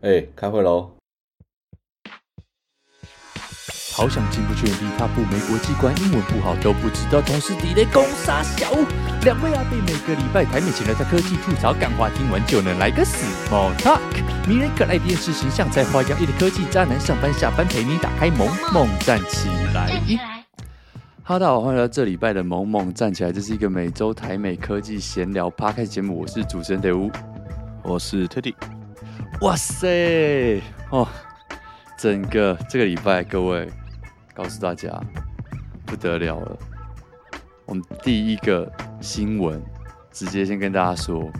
哎、欸，开会喽！好想进不去原地踏步，没国际观，英文不好都不知道，同事地雷攻杀小。两位阿贝每个礼拜台美前来在科技吐槽干话，听完就能来个 small talk。迷人可爱电视形象，在花样一的科技渣男，上班下班陪你打开萌萌站起来。哈喽，大家好，欢迎来到这礼拜的萌萌站起来，这是一个每周台美科技闲聊 podcast 节目，我是主持人德乌，我是 Teddy。哇塞哦！整个这个礼拜，各位告诉大家不得了了。我们第一个新闻，直接先跟大家说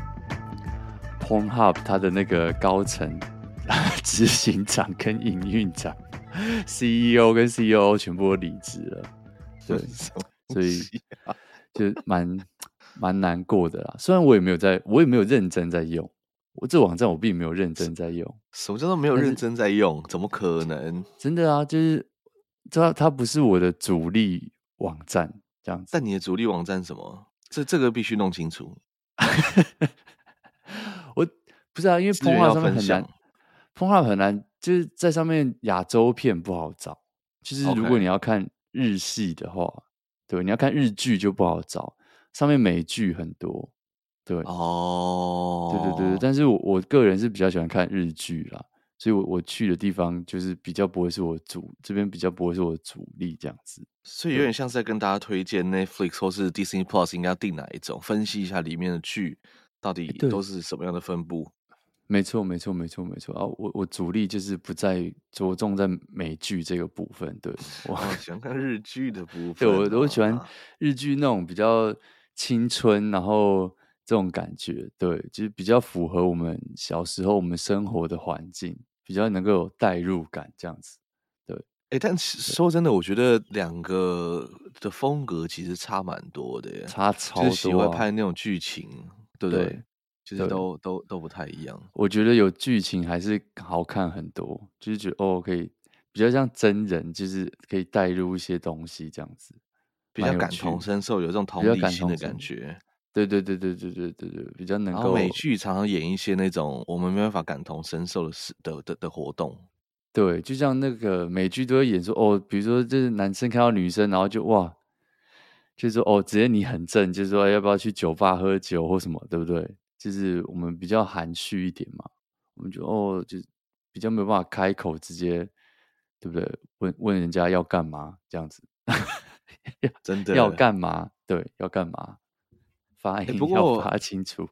，Pornhub 它的那个高层 执行长跟营运长，CEO 跟 CEO 全部都离职了。对，所以就蛮蛮难过的啦。虽然我也没有在，我也没有认真在用。我这网站我并没有认真在用，什么叫做没有认真在用？怎么可能？真的啊，就是它它不是我的主力网站这样子。但你的主力网站什么？这这个必须弄清楚。我不是啊，因为 Pornhub 上面很难，Pornhub 很难，就是在上面亚洲片不好找。就是如果你要看日系的话.对，你要看日剧就不好找，上面美剧很多。对。哦，对对对，但是我我个人是比较喜欢看日剧啦，所以我我去的地方就是比较不会是我主这边比较不会是我的主力这样子，所以有点像是在跟大家推荐 Netflix 或是 Disney Plus 应该要订哪一种，分析一下里面的剧到底都是什么样的分布。没错没错没错没错。啊，我我主力就是不在着重在美剧这个部分，对我 喜欢看日剧的部分，对我我喜欢日剧那种比较青春，然后。这种感觉，对，就是比较符合我们小时候我们生活的环境，比较能够有代入感，这样子，对。哎、欸，但说真的，我觉得两个的风格其实差蛮多的耶，差超多、啊。喜欢拍那种剧情，对不对？对就是都都都不太一样。我觉得有剧情还是好看很多，就是觉得哦，可以比较像真人，就是可以带入一些东西，这样子，比较感同身受，有这种同理心的感觉。对对对对对对对对，比较能够。美剧常常演一些那种我们没办法感同身受的事的的的活动。对，就像那个美剧都会演说哦，比如说就是男生看到女生，然后就哇，就是说哦，直接你很正，就是说要不要去酒吧喝酒或什么，对不对？就是我们比较含蓄一点嘛，我们就哦，就比较没有办法开口直接，对不对？问问人家要干嘛这样子，真的要干嘛？对，要干嘛？发音要发清楚。欸、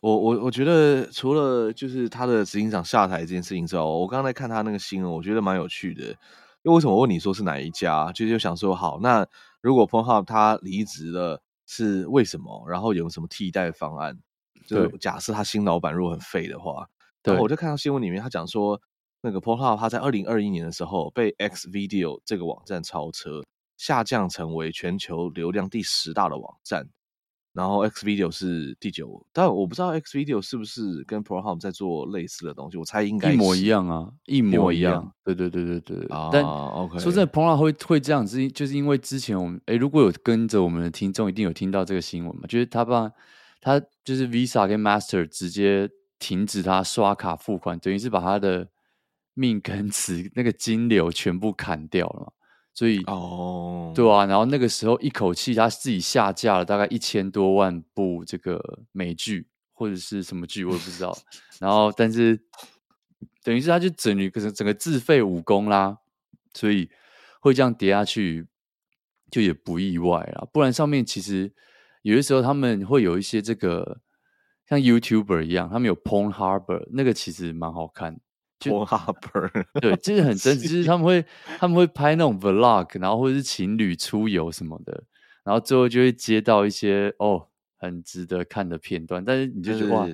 我我我觉得除了就是他的执行长下台这件事情之后，我刚才看他那个新闻，我觉得蛮有趣的。因为为什么我问你说是哪一家？就是就想说，好，那如果 Pornhub 他离职了，是为什么？然后有什么替代方案？就假设他新老板如果很废的话，对，我就看到新闻里面他讲说，那个 Pornhub 他在二零二一年的时候被 X Video 这个网站超车，下降成为全球流量第十大的网站。然后 X Video 是第九，但我不知道 X Video 是不是跟 Pornhub 在做类似的东西，我猜应该一模一样啊，一模一样。对对对对对。啊，但 OK，说真的，Pornhub 会会这样子，就是因为之前我们诶如果有跟着我们的听众，一定有听到这个新闻嘛，就是他把他就是 Visa 跟 Master 直接停止他刷卡付款，等于是把他的命根子 那个金流全部砍掉了嘛。所以哦，对啊，然后那个时候一口气他自己下架了大概一千多万部这个美剧或者是什么剧，我也不知道。然后但是等于是他就整个整个自废武功啦，所以会这样跌下去就也不意外啦。不然上面其实有的时候他们会有一些这个像 YouTuber 一样，他们有 Porn Harbor，那个其实蛮好看。Porn Harbor 对，就是很真实，就是他 们会他们会拍那种 Vlog，然后或者是情侣出游什么的，然后最后就会接到一些哦很值得看的片段，但是你就觉得哇，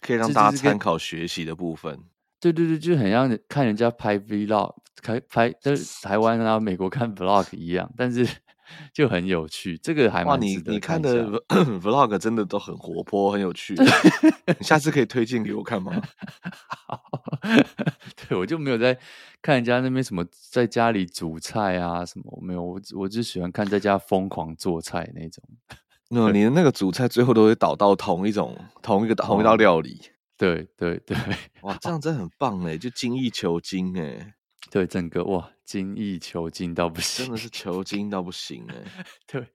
可以让大家参考学习的部分。对对对，就很像看人家拍 Vlog，开拍就是台湾啊美国看 Vlog 一样，但是。就很有趣，这个还蛮你你看的 vlog 真的都很活泼，很有趣。你下次可以 推荐给我看吗？好，对，我就没有在看人家那边什么在家里煮菜啊什么，我没有，我我就喜欢看在家疯狂做菜那种。那你的那个煮菜最后都会导到同一种同一个同一道料理。对对对，哇，这样真的很棒哎，就精益求精哎。对，整个哇，精益求精到不行，真的是求精到不行哎。对，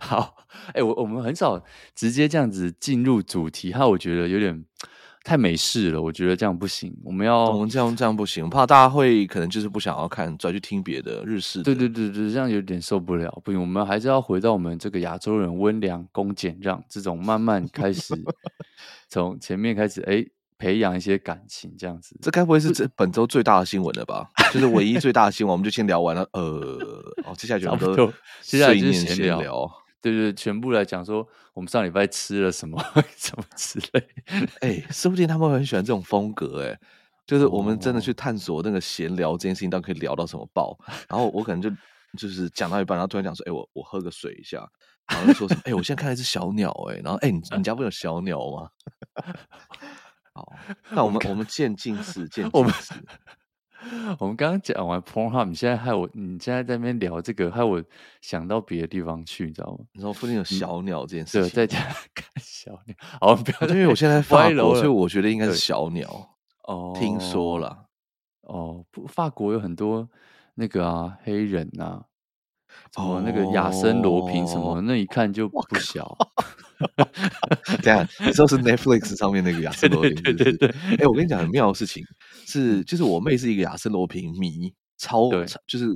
好，哎，我我们很少直接这样子进入主题，哈，我觉得有点太美式了，我觉得这样不行。我们要，我们这样这样不行，我怕大家会可能就是不想要看，转去听别的日式的。对对对对，这样有点受不了，不行，我们还是要回到我们这个亚洲人温良恭俭让这种慢慢开始，从前面开始，哎。培养一些感情，这样子，这该不会是这本周最大的新闻了吧？就是唯一最大的新闻，我们就先聊完了。呃，哦，接下来全部都接下来就是闲聊，聊，对，对对，全部来讲说我们上礼拜吃了什么 什么之类。哎、欸，说不定他们会很喜欢这种风格，哎，就是我们真的去探索那个闲聊这件事情，到底可以聊到什么爆。然后我可能就就是讲到一半，然后突然讲说，哎、欸，我我喝个水一下，然后就说什么，哎、欸，我现在看到一只小鸟，哎，然后哎、欸，你你家不有小鸟吗？好，那我们我们渐进式，渐进式。我们刚刚讲完 Pornhub，你现在害我，你现在在那边聊这个，害我想到别的地方去，你知道吗？你说附近有小鸟这件事情，对，在家看小鸟。好，不要，因为我现在在法国，所以我觉得应该是小鸟。哦，听说了。哦，不，法国有很多那个啊，黑人呐，什么那个亚森罗平什么，那一看就不小。这样，你知道是 Netflix 上面那个亚森罗平，对对对。哎、欸，我跟你讲很妙的事情是，就是我妹是一个亚森罗平迷，超就是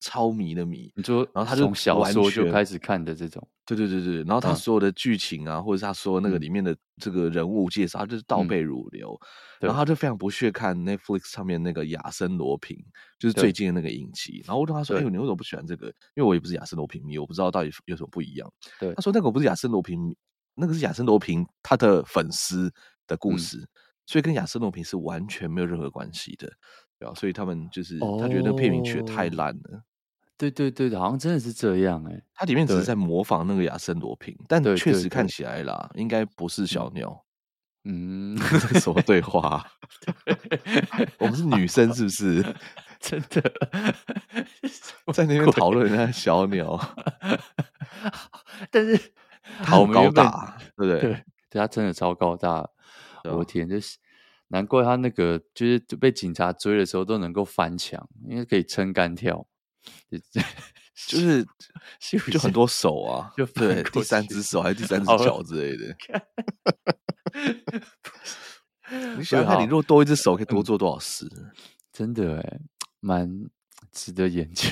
超迷的迷。你说，然后他就从小说就开始看的这种，对对对对。然后他所有的剧情啊，或者是他说那个里面的这个人物介绍，他就是倒背如流。然后他就非常不屑看 Netflix 上面那个亚森罗平，就是最近的那个影集。然后我跟他说：“哎呦，你为什么不喜欢这个？”因为我也不是亚森罗平迷，我不知道到底有什么不一样。对，他说：“那个不是亚森罗平，那个是亚森罗平他的粉丝的故事，嗯、所以跟亚森罗平是完全没有任何关系的。”对啊，所以他们就是他觉得那个片名取得太烂了。对对对，好像真的是这样哎、欸。他里面只是在模仿那个亚森罗平，但确实看起来啦，应该不是小鸟。嗯嗯，什么对话？我们是女生是不是？真的在那边讨论那小鸟，但是好高大，对不对？对，他真的超高大。我天，就是难怪他那个就是被警察追的时候都能够翻墙，因为可以撑杆跳，就是就很多手啊，就对，第三只手还是第三只脚之类的。你想想看，你如果多一只手，可以多做多少事？嗯、真的哎，蛮值得研究。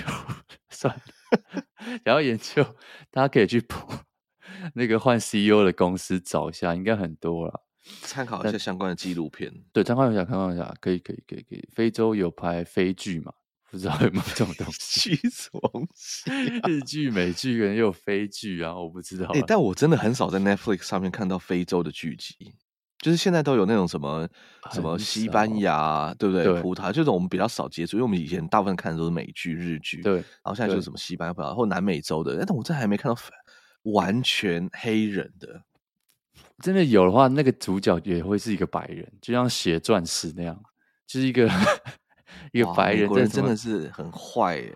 算了，想要研究，大家可以去 那个换 CEO 的公司找一下，应该很多了。参考一下相关的纪录片。对，参考一下，参考一下，可以，可以，可以，可以。非洲有拍非剧嘛？不知道有没有这种东西？什么东西、啊？日剧、美剧可能也有非剧啊，我不知道。哎、欸，但我真的很少在 Netflix 上面看到非洲的剧集。就是现在都有那种什么什么西班牙，对不对？对葡萄这种我们比较少接触，因为我们以前大部分看的都是美剧、日剧。对，然后现在就是什么西班牙、或南美洲的，但我这还没看到完全黑人的。真的有的话，那个主角也会是一个白人，就像血钻石那样，就是一个一个白人，人真的是很坏耶。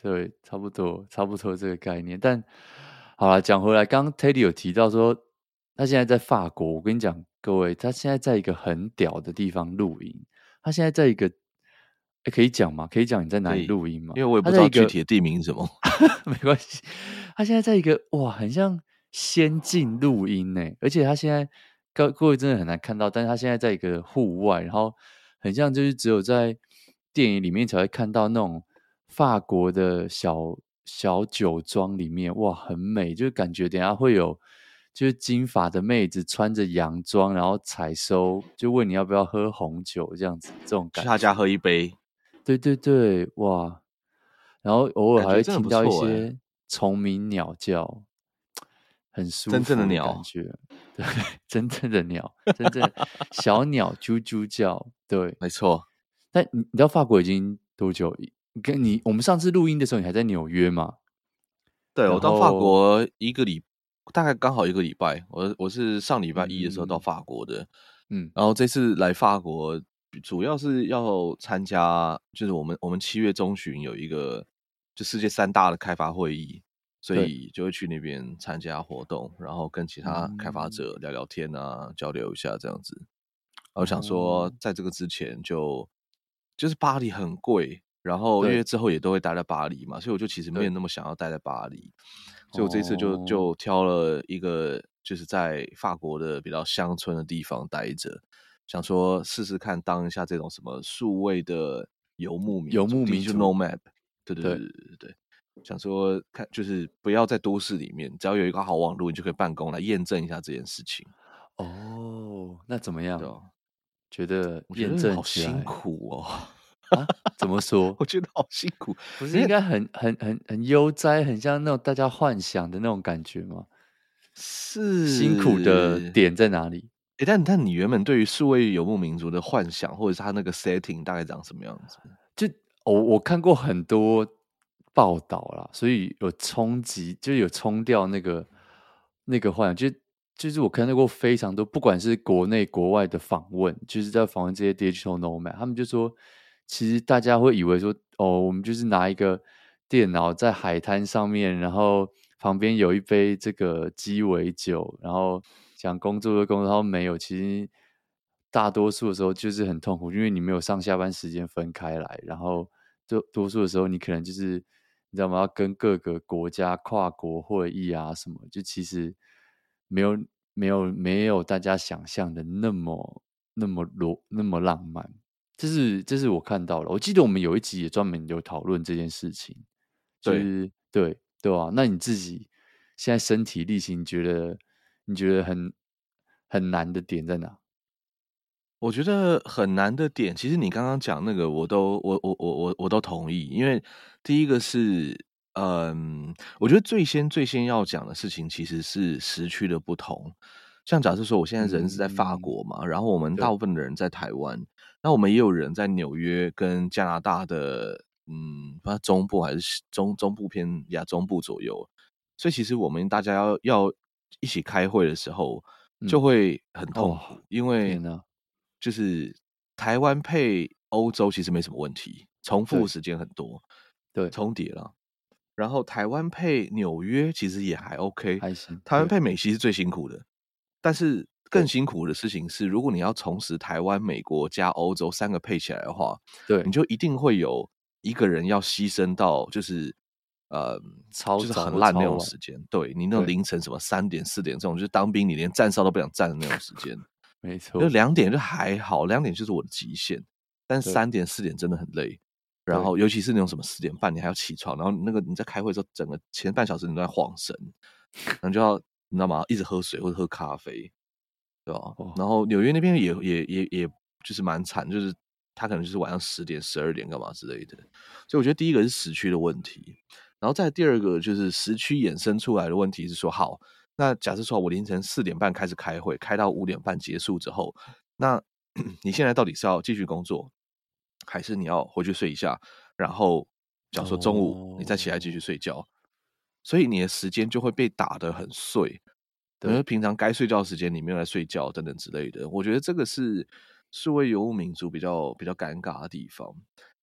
对，差不多，差不多这个概念。但好了，讲回来，刚刚 Teddy 有提到说，他现在在法国。我跟你讲。各位，他现在在一个很屌的地方录音。他现在在一个，哎，可以讲吗？可以讲你在哪里录音吗？因为我也不知道具体的地名是什么。没关系，他现在在一个哇，很像仙境录音呢。而且他现在各各位真的很难看到，但是他现在在一个户外，然后很像就是只有在电影里面才会看到那种法国的小小酒庄里面，哇，很美，就是感觉等下会有。就是金发的妹子穿着洋装，然后采收，就问你要不要喝红酒这样子，这种感觉。去他家喝一杯，对对对，哇！然后偶尔还会听到一些虫鸣鸟叫，很舒服，真正的鸟感觉，对，真正的鸟，真正 小鸟啾啾叫，对，没错。但你你知道法国已经多久？跟你我们上次录音的时候，你还在纽约吗？对，我到法国一个礼。大概刚好一个礼拜，我我是上礼拜一的时候到法国的，嗯，然后这次来法国主要是要参加，就是我们我们七月中旬有一个就世界三大的开发会议，所以就会去那边参加活动，然后跟其他开发者聊聊天啊，嗯、交流一下这样子。我想说，在这个之前就就是巴黎很贵，然后因为之后也都会待在巴黎嘛，所以我就其实没有那么想要待在巴黎，所以我这次就就挑了一个就是在法国的比较乡村的地方待着，想说试试看当一下这种什么数位的游牧民游牧民族。nomad，对对。对对对对，想说看就是不要在都市里面，只要有一个好网络，你就可以办公来验证一下这件事情。哦，那怎么样？对觉得验证好辛苦哦，啊？怎么说？我觉得好辛苦，不是应该很很很很悠哉，很像那种大家幻想的那种感觉吗？是辛苦的点在哪里？欸、但但你原本对于数位游牧民族的幻想，或者是他那个 setting 大概长什么样子？就我、哦、我看过很多报道啦，所以有冲击，就有冲掉那个那个幻想，就。就是我看到过非常多，不管是国内国外的访问，就是在访问这些 digital nomad，他们就说，其实大家会以为说，哦，我们就是拿一个电脑在海滩上面，然后旁边有一杯这个鸡尾酒，然后讲工作的工作，然后没有，其实大多数的时候就是很痛苦，因为你没有上下班时间分开来，然后就多数的时候你可能就是你知道吗？要跟各个国家跨国会议啊什么，就其实。没有没有没有大家想象的那么那么罗那么浪漫，这是这是我看到了。我记得我们有一集也专门有讨论这件事情，就是对对对啊，那你自己现在身体力行，你觉得你觉得很很难的点在哪？我觉得很难的点，其实你刚刚讲那个，我都我我我我我都同意，因为第一个是。嗯，我觉得最先最先要讲的事情其实是时区的不同。像假设说，我现在人是在法国嘛，嗯、然后我们大部分的人在台湾，那我们也有人在纽约跟加拿大的，嗯，不知道中部还是中中部偏亚中部左右。所以其实我们大家要要一起开会的时候，就会很痛苦，嗯哦、因为就是台湾配欧洲其实没什么问题，重复时间很多，对，重叠了。然后台湾配纽约其实也还 OK，还行。台湾配美西是最辛苦的，但是更辛苦的事情是，如果你要同时台湾、美国加欧洲三个配起来的话，对，你就一定会有一个人要牺牲到，就是呃，超就是很烂那种时间。对，你那种凌晨什么三点四点这种，就是当兵你连站哨都不想站的那种时间，没错。就两点就还好，两点就是我的极限，但三点四点真的很累。然后，尤其是那种什么四点半你还要起床，然后那个你在开会的时候，整个前半小时你都在晃神，然后就要你知道吗？一直喝水或者喝咖啡，对吧？哦、然后纽约那边也也也也就是蛮惨，就是他可能就是晚上十点、十二点干嘛之类的。所以我觉得第一个是时区的问题，然后再第二个就是时区衍生出来的问题是说，好，那假设说我凌晨四点半开始开会，开到五点半结束之后，那 你现在到底是要继续工作？还是你要回去睡一下，然后假如说中午你再起来继续睡觉，oh. 所以你的时间就会被打得很碎。等于平常该睡觉的时间你没有来睡觉等等之类的。我觉得这个是数位游牧民族比较比较尴尬的地方。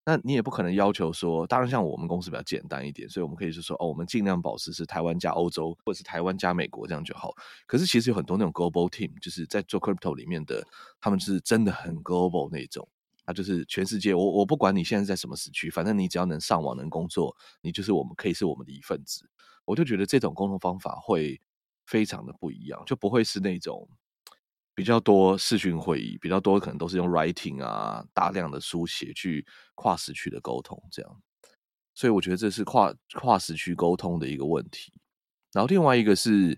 那你也不可能要求说，当然像我们公司比较简单一点，所以我们可以就说哦，我们尽量保持是台湾加欧洲，或者是台湾加美国这样就好。可是其实有很多那种 global team，就是在做 crypto 里面的，他们是真的很 global 那种。他就是全世界，我我不管你现在在什么时区，反正你只要能上网能工作，你就是我们可以是我们的一份子。我就觉得这种沟通方法会非常的不一样，就不会是那种比较多视讯会议，比较多可能都是用 writing 啊，大量的书写去跨时区的沟通这样。所以我觉得这是跨跨时区沟通的一个问题。然后另外一个是，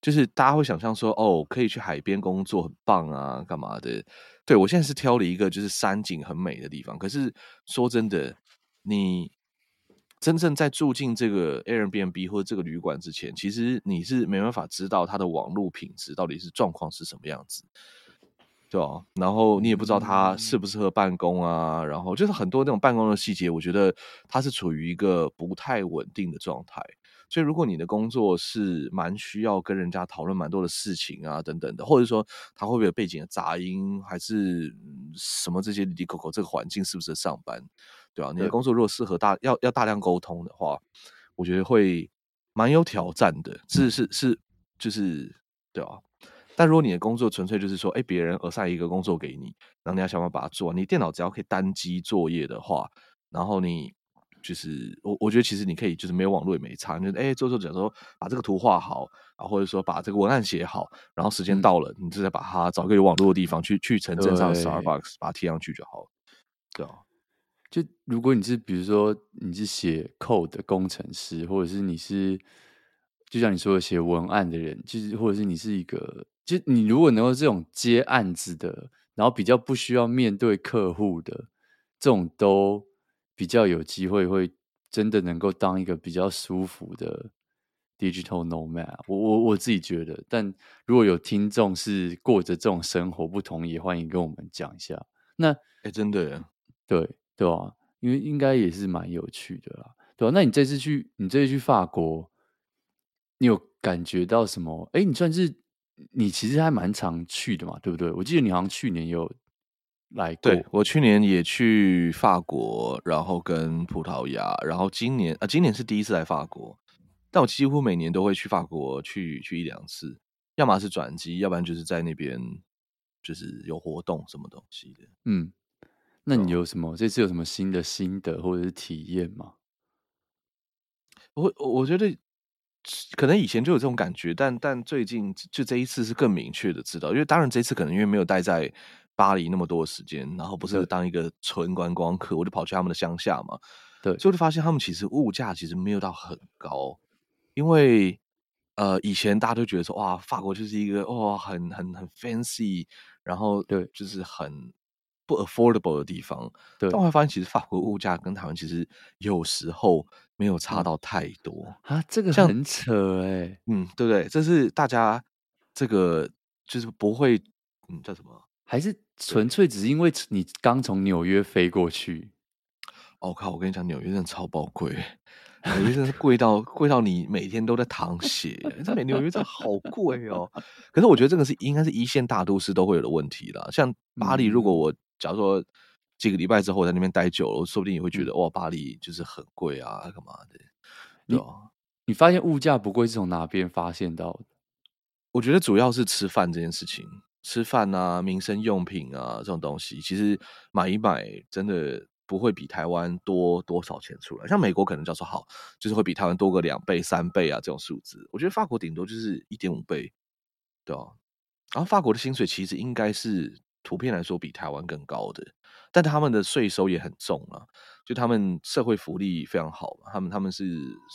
就是大家会想象说，哦，可以去海边工作，很棒啊，干嘛的？对，我现在是挑了一个就是山景很美的地方。可是说真的，你真正在住进这个 Airbnb 或者这个旅馆之前，其实你是没办法知道它的网络品质到底是状况是什么样子，对吧？然后你也不知道它适不适合办公啊，然后就是很多那种办公的细节，我觉得它是处于一个不太稳定的状态。所以，如果你的工作是蛮需要跟人家讨论蛮多的事情啊，等等的，或者说他会不会有背景的杂音，还是什么这些哩哩抠抠，这个环境适不适合上班，对吧？你的工作如果适合大要要大量沟通的话，我觉得会蛮有挑战的。是是是，就是对吧？但如果你的工作纯粹就是说，哎，别人 assign 一个工作给你，然后你要想办法把它做完。你电脑只要可以单机作业的话，然后你就是我，我觉得其实你可以就是没有网络也没差，就是哎，做做假如说把这个图画好啊，或者说把这个文案写好，然后时间到了，嗯、你就再把它找个有网络的地方去去城镇上 Starbucks 把它贴上去就好了。对啊，就如果你是比如说你是写 code 的工程师，或者是你是就像你说的写文案的人，就是或者是你是一个。就你如果能够这种接案子的，然后比较不需要面对客户的，这种都比较有机会会真的能够当一个比较舒服的 digital nomad。我我我自己觉得，但如果有听众是过着这种生活不同意，也欢迎跟我们讲一下。那哎，真的，对对啊，因为应该也是蛮有趣的啦，对啊，那你这次去，你这次去法国，你有感觉到什么？哎，你算是。你其实还蛮常去的嘛，对不对？我记得你好像去年有来过。对，我去年也去法国，然后跟葡萄牙，然后今年啊，今年是第一次来法国，但我几乎每年都会去法国去去一两次，要么是转机，要不然就是在那边就是有活动什么东西的。嗯，那你有什么这次有什么新的心得或者是体验吗？我我觉得。可能以前就有这种感觉，但但最近就这一次是更明确的知道，因为当然这一次可能因为没有待在巴黎那么多的时间，然后不是当一个纯观光客，我就跑去他们的乡下嘛，对，所以我就发现他们其实物价其实没有到很高，因为呃以前大家都觉得说哇法国就是一个哇很很很 fancy，然后对就是很。不 affordable 的地方，对，但我会发现其实法国物价跟台湾其实有时候没有差到太多啊，这个很扯哎、欸，嗯，对不对？这是大家这个就是不会，嗯，叫什么？还是纯粹只是因为你刚从纽约飞过去？哦靠！我跟你讲，纽约真的超爆贵，纽约真的是贵到贵到你每天都在淌血，这纽约真的好贵哦。可是我觉得这个是应该是一线大都市都会有的问题啦，像巴黎，如果我假如说几个礼拜之后我在那边待久了，说不定也会觉得哇，巴黎就是很贵啊，干嘛的？你你发现物价不贵是从哪边发现到的？我觉得主要是吃饭这件事情，吃饭啊、民生用品啊这种东西，其实买一买真的不会比台湾多多少钱出来。像美国可能叫做好，就是会比台湾多个两倍、三倍啊这种数字。我觉得法国顶多就是一点五倍，对啊。然后法国的薪水其实应该是。普遍来说比台湾更高的，但他们的税收也很重啊，就他们社会福利非常好，他们他们是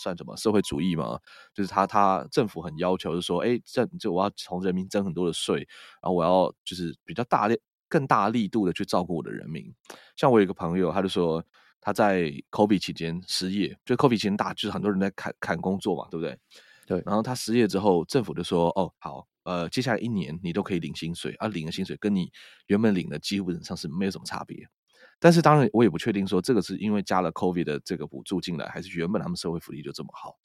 算什么社会主义嘛？就是他他政府很要求，就说，哎，这就我要从人民征很多的税，然后我要就是比较大力、更大力度的去照顾我的人民。像我有一个朋友，他就说他在 COVID 期间失业，就 COVID 期间大，就是很多人在砍砍工作嘛，对不对？对。然后他失业之后，政府就说，哦，好。呃，接下来一年你都可以领薪水，而、啊、领的薪水跟你原本领的基本上是没有什么差别。但是当然，我也不确定说这个是因为加了 COVID 的这个补助进来，还是原本他们社会福利就这么好。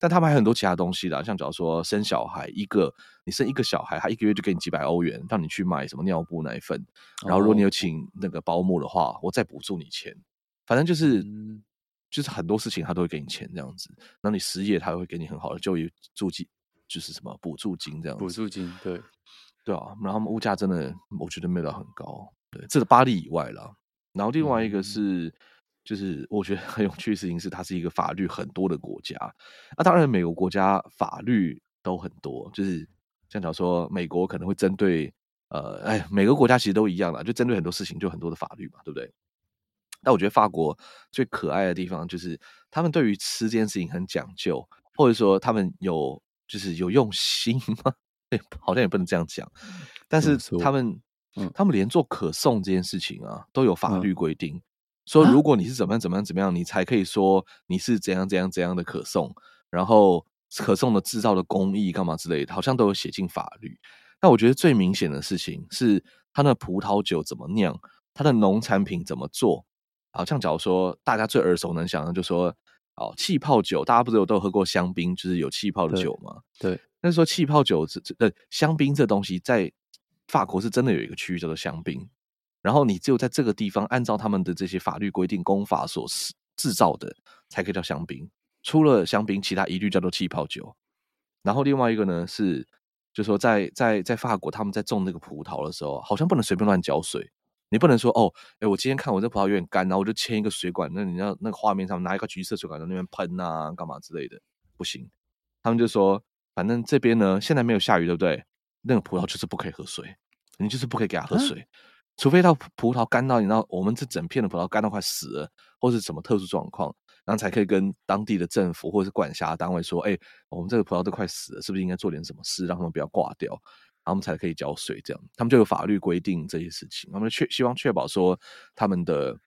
但他们还有很多其他东西的，像假如说生小孩一个，你生一个小孩，他一个月就给你几百欧元，让你去买什么尿布、奶粉。然后如果你有请那个保姆的话，我再补助你钱。反正就是、嗯、就是很多事情他都会给你钱这样子。然后你失业，他会给你很好的就业助济。就是什么补助金这样子，补助金对对啊，然后他们物价真的我觉得没有到很高，对，这是巴黎以外了。然后另外一个是，嗯、就是我觉得很有趣的事情是，它是一个法律很多的国家。那、啊、当然，每个国家法律都很多，就是像假如说美国可能会针对呃，哎，每个国家其实都一样啦，就针对很多事情就很多的法律嘛，对不对？但我觉得法国最可爱的地方就是他们对于吃这件事情很讲究，或者说他们有。就是有用心吗？对，好像也不能这样讲。但是他们，嗯、他们连做可颂这件事情啊，都有法律规定，嗯、说如果你是怎么样怎么样怎么样，你才可以说你是怎样怎样怎样的可颂。然后可颂的制造的工艺干嘛之类的，好像都有写进法律。那我觉得最明显的事情是，它的葡萄酒怎么酿，它的农产品怎么做。好像假如说大家最耳熟能详的，就说。哦，气泡酒，大家不是有都有喝过香槟，就是有气泡的酒吗？对，但是说气泡酒这这呃香槟这东西，在法国是真的有一个区域叫做香槟，然后你只有在这个地方按照他们的这些法律规定、公法所制造的，才可以叫香槟。除了香槟，其他一律叫做气泡酒。然后另外一个呢是，就说在在在法国他们在种那个葡萄的时候，好像不能随便乱浇水。你不能说哦，哎，我今天看我这葡萄有点干，然后我就牵一个水管，那你要那个画面上拿一个橘色水管在那边喷啊，干嘛之类的，不行。他们就说，反正这边呢现在没有下雨，对不对？那个葡萄就是不可以喝水，你就是不可以给它喝水，啊、除非到葡萄干到你知道我们这整片的葡萄干到快死了，或是什么特殊状况，然后才可以跟当地的政府或者是管辖单位说，哎，我们这个葡萄都快死了，是不是应该做点什么事，让他们不要挂掉？他们才可以缴税，这样他们就有法律规定这些事情。他们确希望确保说，他们的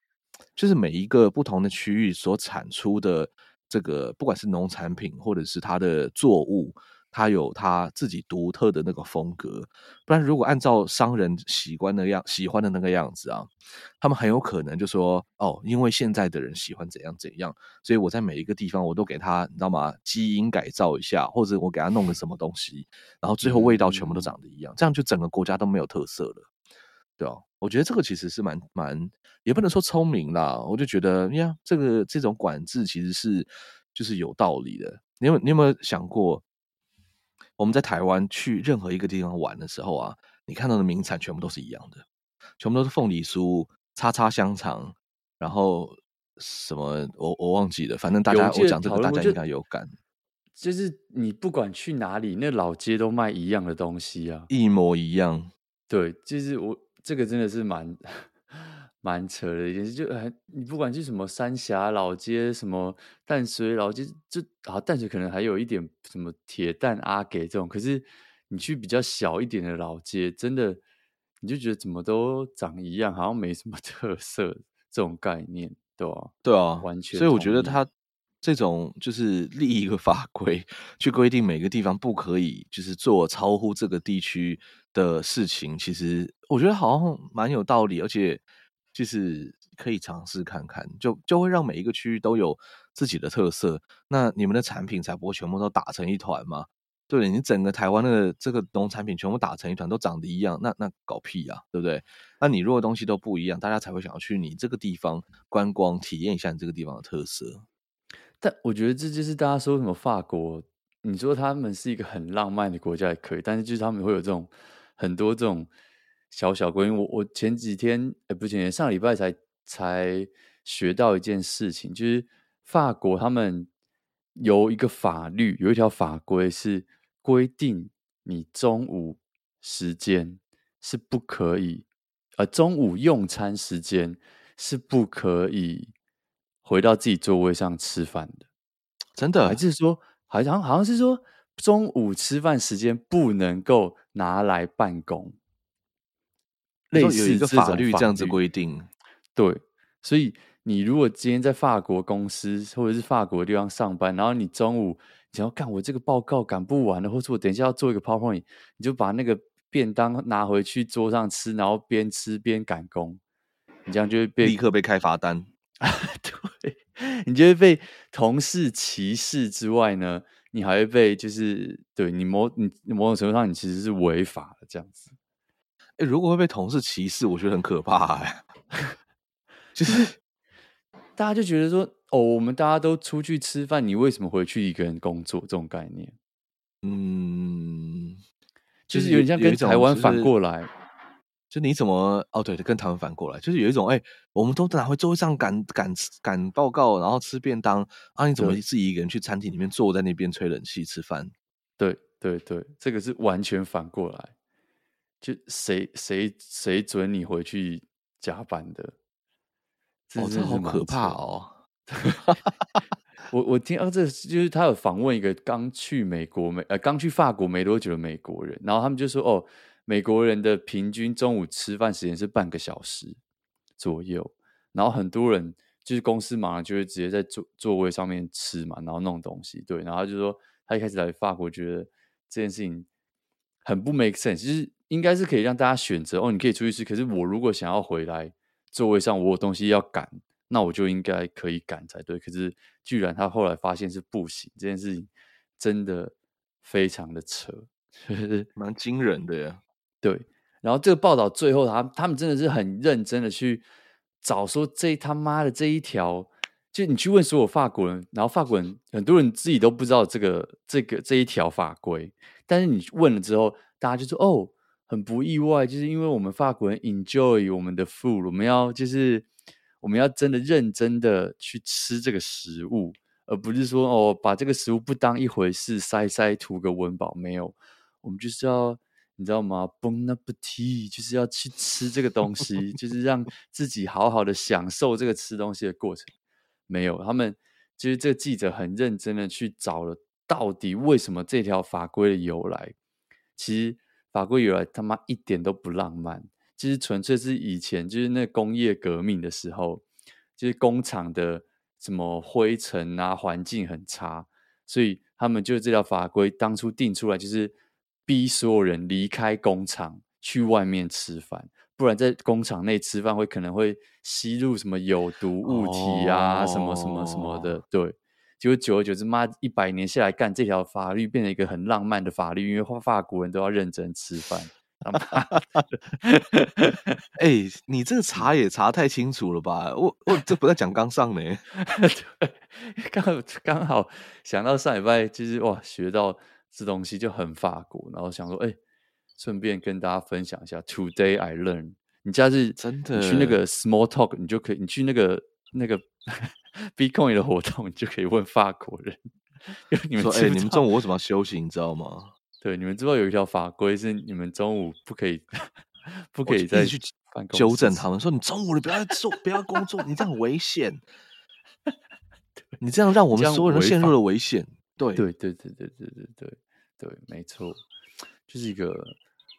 就是每一个不同的区域所产出的这个，不管是农产品或者是它的作物。他有他自己独特的那个风格，不然如果按照商人喜欢的样喜欢的那个样子啊，他们很有可能就说哦，因为现在的人喜欢怎样怎样，所以我在每一个地方我都给他，你知道吗？基因改造一下，或者我给他弄个什么东西，然后最后味道全部都长得一样，嗯、这样就整个国家都没有特色了，对啊，我觉得这个其实是蛮蛮，也不能说聪明啦，我就觉得呀，这个这种管制其实是就是有道理的。你有你有没有想过？我们在台湾去任何一个地方玩的时候啊，你看到的名产全部都是一样的，全部都是凤梨酥、叉叉香肠，然后什么我我忘记了，反正大家我讲这个大家应该有感，就是你不管去哪里，那老街都卖一样的东西啊，一模一样。对，就是我这个真的是蛮。蛮扯的一件事，就很你不管去什么三峡老街，什么淡水老街，就啊淡水可能还有一点什么铁蛋阿给这种，可是你去比较小一点的老街，真的你就觉得怎么都长一样，好像没什么 特色这种概念，对吧？对啊，完全。所以我觉得他这种就是立一个法规去规定每个地方不可以就是做超乎这个地区的事情，其实我觉得好像蛮有道理，而且。就是可以尝试看看，就就会让每一个区域都有自己的特色，那你们的产品才不会全部都打成一团嘛？对，你整个台湾的这个农产品全部打成一团，都长得一样，那那搞屁呀，对不对？那你如果东西都不一样，大家才会想要去你这个地方观光，体验一下你这个地方的特色。但我觉得这就是大家说什么法国，你说他们是一个很浪漫的国家也可以，但是就是他们会有这种很多这种。小小规，我我前几天，哎，不是前几天，上礼拜才才学到一件事情，就是法国他们有一个法律，有一条法规是规定你中午时间是不可以，呃，中午用餐时间是不可以回到自己座位上吃饭的。真的？还是说，好像好像是说，中午吃饭时间不能够拿来办公。类似有一个法律这样子规定，对，所以你如果今天在法国公司或者是法国的地方上班，然后你中午你想要干我这个报告赶不完了，或者我等一下要做一个 PowerPoint，你就把那个便当拿回去桌上吃，然后边吃边赶工，你这样就会被立刻被开罚单，对，你就会被同事歧视之外呢，你还会被就是对你某你某种程度上你其实是违法的这样子。欸、如果会被同事歧视，我觉得很可怕哎、欸。就是大家就觉得说，哦，我们大家都出去吃饭，你为什么回去一个人工作？这种概念，嗯，就是有点像跟台湾反过来。就你怎么哦？对，跟台湾反过来，就是有一种哎、欸，我们都拿回座位上赶赶赶报告，然后吃便当啊？你怎么自己一个人去餐厅里面坐在那边吹冷气吃饭？对对对，这个是完全反过来。就谁谁谁准你回去加班的？哦，这好可怕哦！我我听到这就是他有访问一个刚去美国没呃刚去法国没多久的美国人，然后他们就说哦，美国人的平均中午吃饭时间是半个小时左右，然后很多人就是公司忙了就会直接在座座位上面吃嘛，然后弄东西对，然后他就说他一开始来法国觉得这件事情很不 make sense，就是。应该是可以让大家选择哦，你可以出去吃。可是我如果想要回来座位上，我有东西要赶，那我就应该可以赶才对。可是居然他后来发现是不行，这件事情真的非常的扯，蛮惊人的呀。对，然后这个报道最后他他们真的是很认真的去找说这他妈的这一条就你去问所有法国人，然后法国人很多人自己都不知道这个这个这一条法规，但是你问了之后，大家就说哦，很不意外，就是因为我们法国人 enjoy 我们的 food，我们要就是我们要真的认真的去吃这个食物，而不是说哦把这个食物不当一回事，塞塞图个温饱，没有，我们就是要。你知道吗？Bon appetit 就是要去吃这个东西，就是让自己好好的享受这个吃东西的过程。没有，他们就是这个记者很认真的去找了，到底为什么这条法规的由来？其实法规原来他妈一点都不浪漫，其实纯粹是以前就是那工业革命的时候，就是工厂的什么灰尘啊，环境很差，所以他们就这条法规当初定出来就是。逼所有人离开工厂去外面吃饭，不然在工厂内吃饭会可能会吸入什么有毒物体啊，什么什么什么的。对，结果久而久之，妈一百年下来干这条法律变成一个很浪漫的法律，因为法国人都要认真吃饭。哎、欸，你这个查也查太清楚了吧？我我这不在讲纲上呢。对，刚好刚好想到上礼拜，其实哇，学到。这东西就很法国，然后想说，哎，顺便跟大家分享一下。Today I learned，你家是真的，你去那个 Small Talk，你就可以，你去那个那个 Bitcoin 的活动，你就可以问法国人。因为你们说，哎，你们中午为什么要休息？你知道吗？对，你们知道有一条法规是你们中午不可以，不可以再去纠正他们，说你中午你不要做，不要工作，你这样很危险。你这样让我们所有人陷入了危险。对对对对对对对对对，没错，就是一个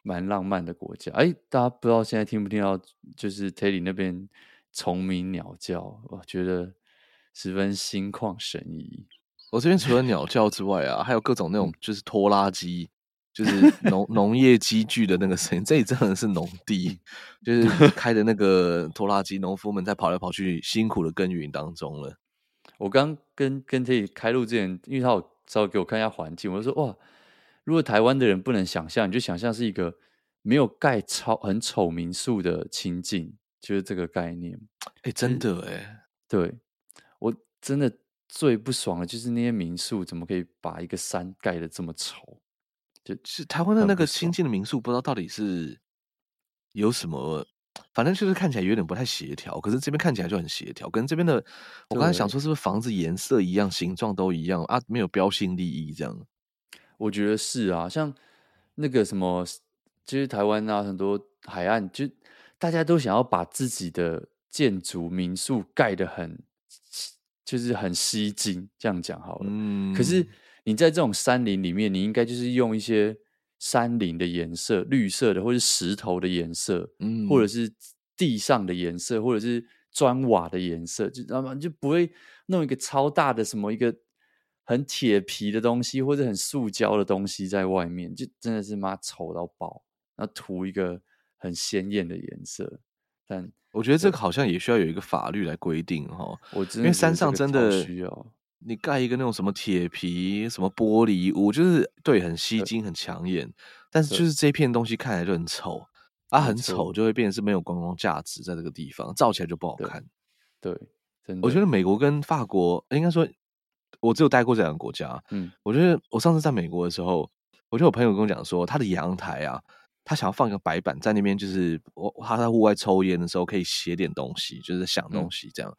蛮浪漫的国家。哎，大家不知道现在听不听到？就是 Teddy 那边虫鸣鸟叫，我觉得十分心旷神怡。我这边除了鸟叫之外啊，还有各种那种就是拖拉机，就是 农农业机具的那个声音。这里真的是农地，就是开的那个拖拉机，农夫们在跑来跑去，辛苦的耕耘当中了。我刚跟跟 Teddy 开录之前，因为他有。稍微给我看一下环境，我就说哇，如果台湾的人不能想象，你就想象是一个没有盖超很丑民宿的情境，就是这个概念。哎、欸，真的哎，对，我真的最不爽的就是那些民宿怎么可以把一个山盖的这么丑？就是台湾的那个新进的民宿，不知道到底是有什么。反正就是看起来有点不太协调，可是这边看起来就很协调。跟这边的，我刚才想说，是不是房子颜色一样，形状都一样啊？没有标新立异这样？我觉得是啊，像那个什么，其实台湾啊，很多海岸，就大家都想要把自己的建筑民宿盖得很，就是很吸睛。这样讲好了。嗯。可是你在这种山林里面，你应该就是用一些。山林的颜色，绿色的，或者是石头的颜色，嗯，或者是地上的颜色，或者是砖瓦的颜色，就知道吗？就不会弄一个超大的什么一个很铁皮的东西，或者很塑胶的东西在外面，就真的是妈丑到爆。然后涂一个很鲜艳的颜色，但我觉得这个好像也需要有一个法律来规定哈。我因为山上真的需要。你盖一个那种什么铁皮、什么玻璃屋，就是对，很吸睛、很抢眼，但是就是这片东西看起来就很丑，啊，很丑就会变成是没有观光价值，在这个地方造起来就不好看。对，真的。我觉得美国跟法国，应该说，我只有待过这两个国家。嗯，我觉得我上次在美国的时候，我就有朋友跟我讲说，他的阳台啊，他想要放一个白板在那边，就是我他在户外抽烟的时候可以写点东西，就是想东西这样，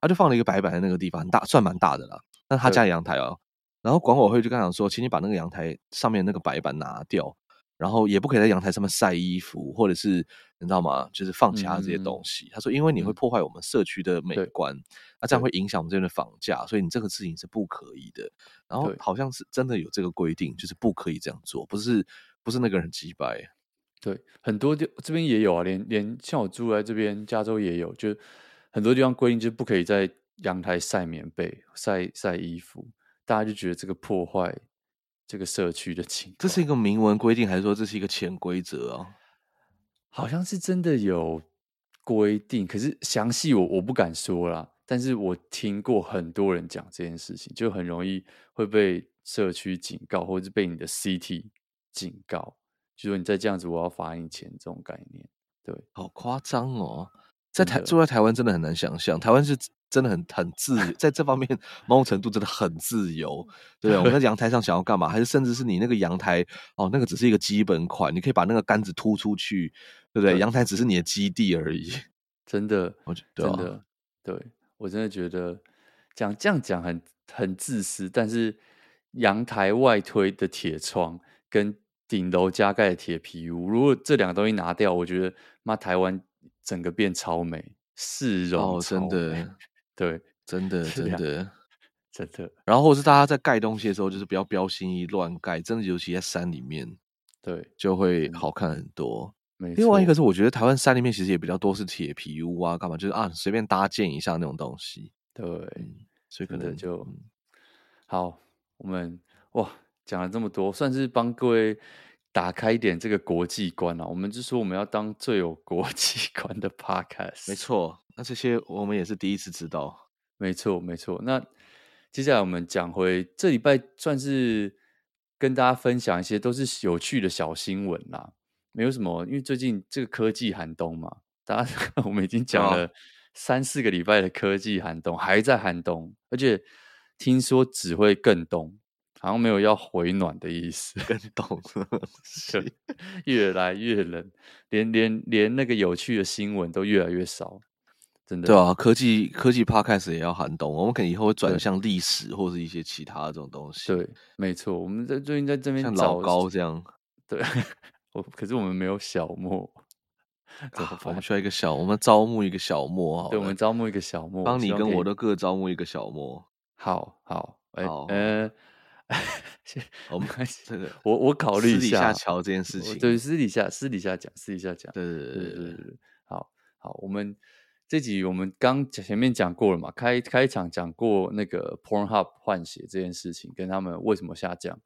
他就放了一个白板在那个地方，很大，算蛮大的了。那他家阳台哦，然后管委会就跟他讲说，请你把那个阳台上面那个白板拿掉，然后也不可以在阳台上面晒衣服，或者是你知道吗？就是放其他这些东西。嗯、他说，因为你会破坏我们社区的美观，那这样会影响我们这边的房价，所以你这个事情是不可以的。然后好像是真的有这个规定，就是不可以这样做，不是不是那个人机掰。对，很多地这边也有啊，连连像我住在这边，加州也有，就很多地方规定就不可以在。阳台晒棉被、晒晒衣服，大家就觉得这个破坏这个社区的情。这是一个明文规定，还是说这是一个潜规则啊？好像是真的有规定，可是详细我我不敢说啦。但是我听过很多人讲这件事情，就很容易会被社区警告，或者是被你的 city 警告，就说你再这样子，我要罚你钱这种概念。对，好夸张哦！在台住在台湾真的很难想象，台湾是。真的很很自由，在这方面某种程度真的很自由。对，我们在阳台上想要干嘛，还是甚至是你那个阳台哦，那个只是一个基本款，你可以把那个杆子突出去，对不对？阳台只是你的基地而已。真的，我觉得、啊、真的，对我真的觉得讲这样讲很很自私，但是阳台外推的铁窗跟顶楼加盖的铁皮屋，如果这两个东西拿掉，我觉得妈台湾整个变超美，市容哦，真的。对，真的，真的，真的。然后或是大家在盖东西的时候，就是不要标新意乱盖，真的，尤其在山里面，对，就会好看很多。另外一个是，我觉得台湾山里面其实也比较多是铁皮屋啊，干嘛就是啊，随便搭建一下那种东西。对，嗯、所以可能就、嗯、好。我们哇，讲了这么多，算是帮各位打开一点这个国际观啊。我们就说我们要当最有国际 观的 podcast，没错。那这些我们也是第一次知道，没错没错。那接下来我们讲回这礼拜，算是跟大家分享一些都是有趣的小新闻啦，没有什么，因为最近这个科技寒冬嘛，大家 我们已经讲了三四个礼拜的科技寒冬，还在寒冬，而且听说只会更冻，好像没有要回暖的意思，更冻，越来越冷，连连连那个有趣的新闻都越来越少。真的对啊，科技科技 podcast 也要寒冬，我们可能以后会转向历史或是一些其他的这种东西。对，没错，我们在最近在这边像老高这样。对，我可是我们没有小莫，啊，我们需要一个小，我们招募一个小莫，对，我们招募一个小莫，帮你跟我都各招募一个小莫。好好，好，呃，我们开始这个，我我考虑一下乔这件事情，对，私底下私底下讲，私底下讲，对对对对对对，好好，我们。这集我们刚前面讲过了嘛，开开场讲过那个 Pornhub 换血这件事情，跟他们为什么下降。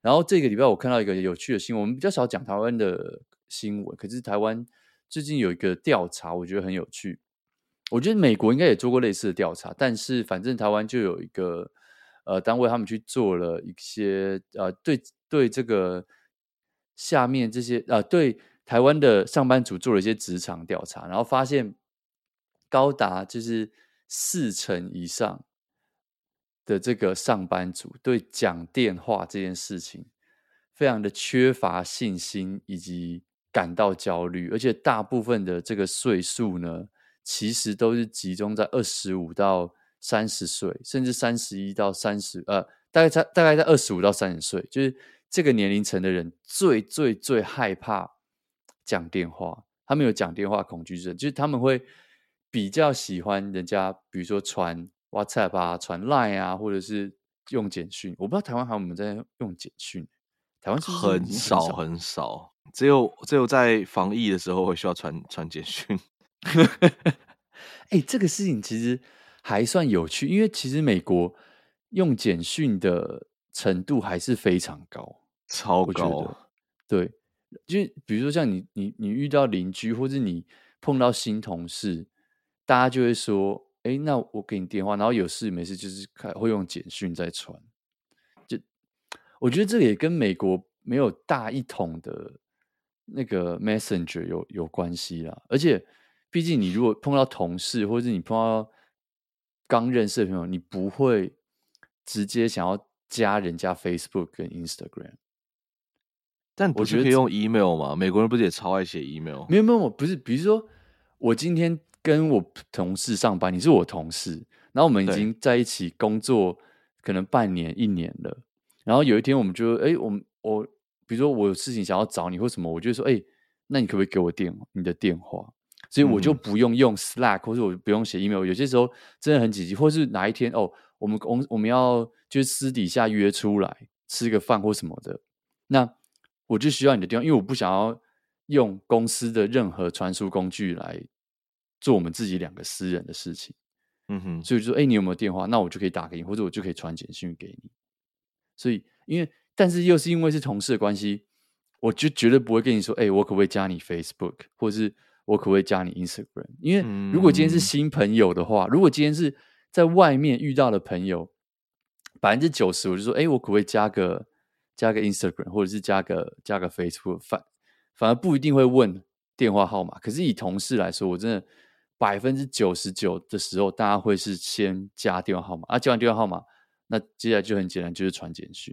然后这个礼拜我看到一个有趣的新闻，我们比较少讲台湾的新闻，可是台湾最近有一个调查，我觉得很有趣。我觉得美国应该也做过类似的调查，但是反正台湾就有一个呃单位，他们去做了一些呃对对这个下面这些呃对台湾的上班族做了一些职场调查，然后发现。高达就是四成以上的这个上班族对讲电话这件事情非常的缺乏信心，以及感到焦虑，而且大部分的这个岁数呢，其实都是集中在二十五到三十岁，甚至三十一到三十，呃，大概在大概在二十五到三十岁，就是这个年龄层的人最最最害怕讲电话，他们有讲电话恐惧症，就是他们会。比较喜欢人家，比如说传 WhatsApp 啊，传 Line 啊，或者是用简讯。我不知道台湾还有没有在用简讯，台湾是不是很少很少，很少，只有只有在防疫的时候会需要传传简讯。哎、欸，这个事情其实还算有趣，因为其实美国用简讯的程度还是非常高，超高。对，就比如说像你你你遇到邻居，或者你碰到新同事。大家就会说：“哎，那我给你电话，然后有事没事就是开会用简讯在传。”就我觉得这个也跟美国没有大一统的那个 Messenger 有有关系啦。而且，毕竟你如果碰到同事，或者是你碰到刚认识的朋友，你不会直接想要加人家 Facebook 跟 Instagram。但我觉得可以用 email 嘛？美国人不是也超爱写 email？没有没有，不是。比如说我今天。跟我同事上班，你是我同事，然后我们已经在一起工作可能半年一年了，然后有一天我们就哎，我们我比如说我有事情想要找你或什么，我就说哎，那你可不可以给我电你的电话？所以我就不用用 Slack，或者我不用写 email。有些时候真的很紧急，或是哪一天哦，我们公我们要就是私底下约出来吃个饭或什么的，那我就需要你的电话，因为我不想要用公司的任何传输工具来。做我们自己两个私人的事情，嗯哼，所以就说，哎，你有没有电话？那我就可以打给你，或者我就可以传简讯给你。所以，因为，但是又是因为是同事的关系，我就绝对不会跟你说，哎，我可不可以加你 Facebook，或者是我可不可以加你 Instagram？因为如果今天是新朋友的话，如果今天是在外面遇到的朋友，百分之九十我就说，哎，我可不可以加个加个 Instagram，或者是加个加个 Facebook？反反而不一定会问电话号码。可是以同事来说，我真的。百分之九十九的时候，大家会是先加电话号码，啊，加完电话号码，那接下来就很简单，就是传简讯。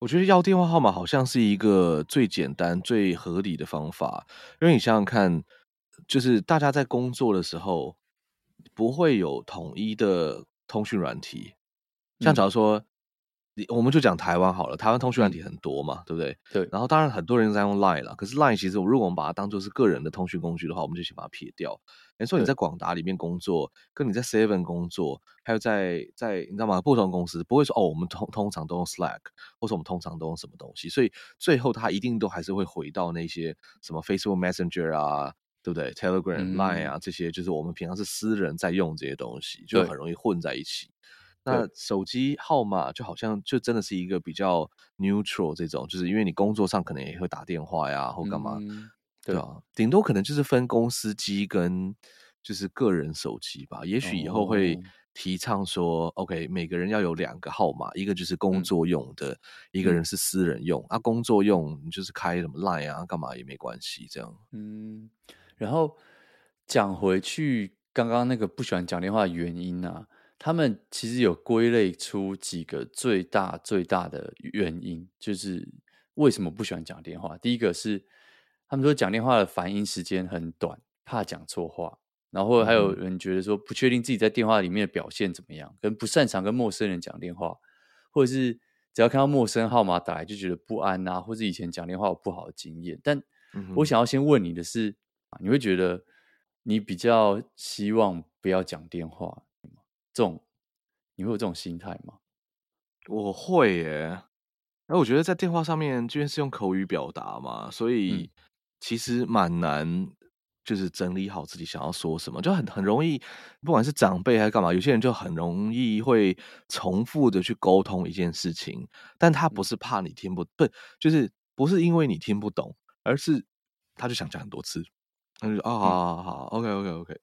我觉得要电话号码好像是一个最简单、最合理的方法，因为你想想看，就是大家在工作的时候不会有统一的通讯软体，像假如说。嗯我们就讲台湾好了，台湾通讯软体很多嘛，嗯、对不对？对。然后当然很多人在用 Line 了，可是 Line 其实，如果我们把它当做是个人的通讯工具的话，我们就先把它撇掉。没错，你在广达里面工作，跟你在 Seven 工作，还有在在你知道吗？不同公司不会说哦，我们通通常都用 Slack，或者我们通常都用什么东西，所以最后它一定都还是会回到那些什么 Facebook Messenger 啊，对不对？Telegram、嗯、Line 啊这些，就是我们平常是私人在用这些东西，就很容易混在一起。那手机号码就好像就真的是一个比较 neutral 这种，就是因为你工作上可能也会打电话呀，或干嘛，嗯、对啊，顶多可能就是分公司机跟就是个人手机吧。也许以后会提倡说、哦、，OK，每个人要有两个号码，一个就是工作用的，嗯、一个人是私人用。啊，工作用你就是开什么 Line 啊，干嘛也没关系，这样。嗯，然后讲回去刚刚那个不喜欢讲电话的原因啊。他们其实有归类出几个最大最大的原因，就是为什么不喜欢讲电话。第一个是他们说讲电话的反应时间很短，怕讲错话，然后还有人觉得说不确定自己在电话里面的表现怎么样，跟不擅长跟陌生人讲电话，或者是只要看到陌生号码打来就觉得不安啊，或者以前讲电话有不好的经验。但我想要先问你的是，你会觉得你比较希望不要讲电话？这种你会有这种心态吗？我会耶。那我觉得在电话上面，因为是用口语表达嘛，所以其实蛮难，就是整理好自己想要说什么，就很很容易，不管是长辈还是干嘛，有些人就很容易会重复的去沟通一件事情，但他不是怕你听不，不就是不是因为你听不懂，而是他就想讲很多次，他就说啊，好好好，OK OK OK，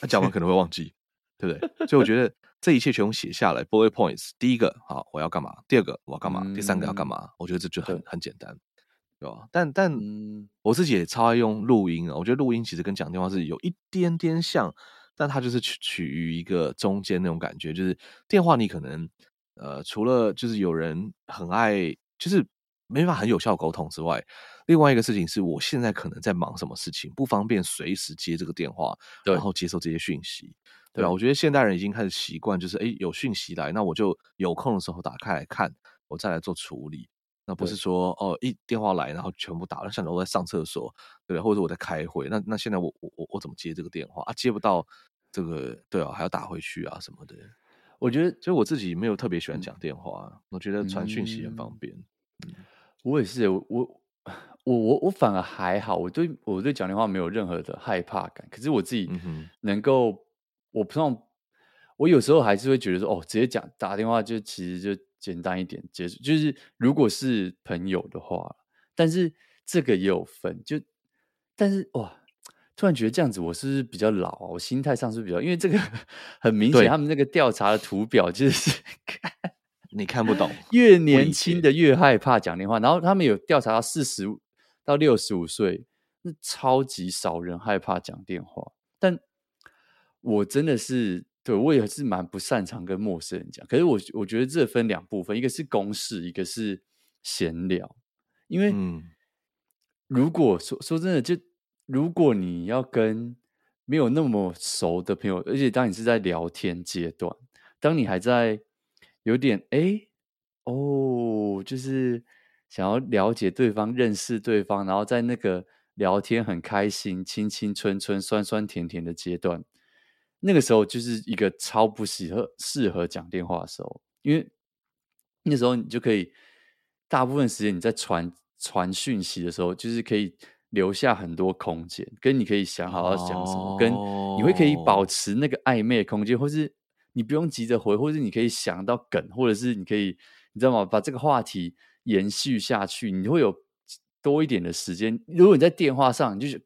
他讲完可能会忘记。对不对？所以我觉得这一切全部写下来，bullet points。第一个，好，我要干嘛？第二个，我要干嘛？嗯、第三个要干嘛？我觉得这就很很简单，对吧？但但、嗯、我自己也超爱用录音啊。我觉得录音其实跟讲电话是有一点点像，但它就是取取于一个中间那种感觉。就是电话你可能呃，除了就是有人很爱，就是没办法很有效沟通之外，另外一个事情是我现在可能在忙什么事情，不方便随时接这个电话，对然后接受这些讯息。对吧，我觉得现代人已经开始习惯，就是哎，有讯息来，那我就有空的时候打开来看，我再来做处理。那不是说哦，一电话来，然后全部打了，像我在上厕所，对，或者我在开会，那那现在我我我我怎么接这个电话啊？接不到这个，对啊，还要打回去啊什么的。我觉得，所以我自己没有特别喜欢讲电话，嗯、我觉得传讯息很方便。嗯、我也是，我我我我反而还好，我对我对讲电话没有任何的害怕感。可是我自己能够。我不知道，我有时候还是会觉得说，哦，直接讲打电话就其实就简单一点结束。就是如果是朋友的话，但是这个也有分，就但是哇，突然觉得这样子我是不是比较老啊？我心态上是不是比较，因为这个 很明显，他们那个调查的图表就是看 你看不懂，越年轻的越害怕讲电话。然后他们有调查到四十到六十五岁，那超级少人害怕讲电话，但。我真的是对，我也是蛮不擅长跟陌生人讲。可是我我觉得这分两部分，一个是公事，一个是闲聊。因为如果说说真的，就如果你要跟没有那么熟的朋友，而且当你是在聊天阶段，当你还在有点哎哦，就是想要了解对方、认识对方，然后在那个聊天很开心、青青春春、酸酸甜甜的阶段。那个时候就是一个超不适合适合讲电话的时候，因为那时候你就可以大部分时间你在传传讯息的时候，就是可以留下很多空间，跟你可以想好要讲什么，跟你会可以保持那个暧昧的空间，或是你不用急着回，或是你可以想到梗，或者是你可以你知道吗？把这个话题延续下去，你会有多一点的时间。如果你在电话上，你就是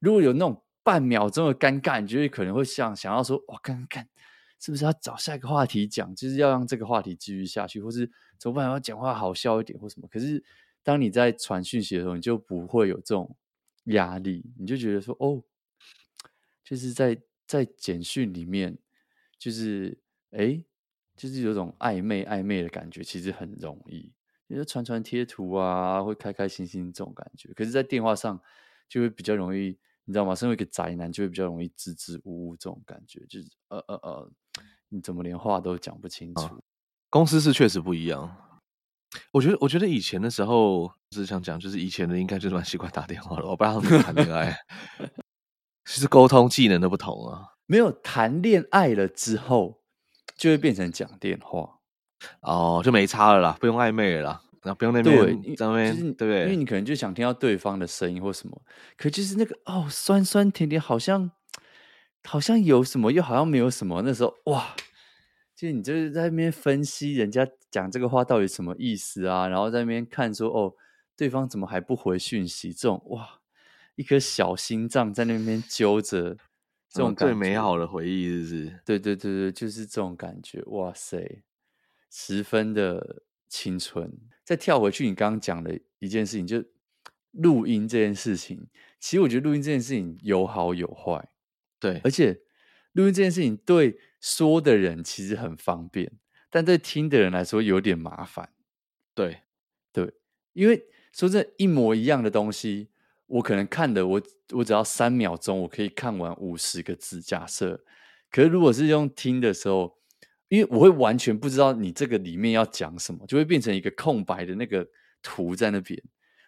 如果有那种。半秒钟的尴尬，你就会可能会想想要说，哇，看看是不是要找下一个话题讲，就是要让这个话题继续下去，或是怎么办？要讲话好笑一点或什么。可是当你在传讯息的时候，你就不会有这种压力，你就觉得说，哦，就是在在简讯里面，就是哎，就是有种暧昧暧昧的感觉，其实很容易，你说传传贴图啊，会开开心心这种感觉。可是，在电话上就会比较容易，你知道吗？身为一个宅男，就会比较容易支支吾吾这种感觉，就是呃呃呃，你怎么连话都讲不清楚？啊，公司是确实不一样。我觉得，我觉得以前的时候，就是想讲，就是以前的应该就是蛮习惯打电话了。我不知道他们谈恋爱，其实沟通技能都不同啊。没有谈恋爱了之后，就会变成讲电话哦，就没差了啦，不用暧昧了啦，然后不用那边就是、对不对？因为你可能就想听到对方的声音或什么，可就是那个哦，酸酸甜甜，好像好像有什么，又好像没有什么。那时候哇。就你就是在那边分析人家讲这个话到底什么意思啊，然后在那边看说哦，对方怎么还不回讯息？这种哇，一颗小心脏在那边揪着，这种最美好的回忆是不是？对对对对，就是这种感觉。哇塞，十分的青春。再跳回去，你刚刚讲的一件事情，就录音这件事情，其实我觉得录音这件事情有好有坏，对，而且录音这件事情对。说的人其实很方便，但对听的人来说有点麻烦。对，对，因为说这一模一样的东西，我可能看的我我只要三秒钟，我可以看完五十个字。假设，可是如果是用听的时候，因为我会完全不知道你这个里面要讲什么，就会变成一个空白的那个图在那边，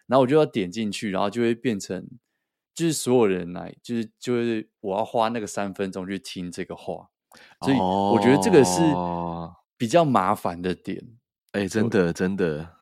然后我就要点进去，然后就会变成就是所有人来，就是就是我要花那个三分钟去听这个话。所以我觉得这个是比较麻烦的点，哎、欸，真的真的。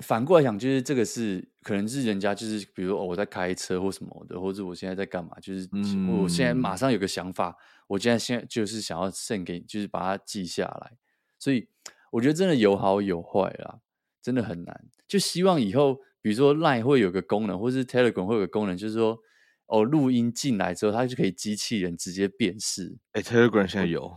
反过来讲，就是这个是可能是人家就是，比如我在开车或什么的，或者我现在在干嘛，就是、嗯、我现在马上有个想法，我现在现在就是想要 send 给你，就是把它记下来。所以我觉得真的有好有坏啦，真的很难。就希望以后，比如说 Line 会有个功能，或是 Telegram 会有个功能，就是说。哦，录音进来之后，它就可以机器人直接辨识。哎，Telegram 现在有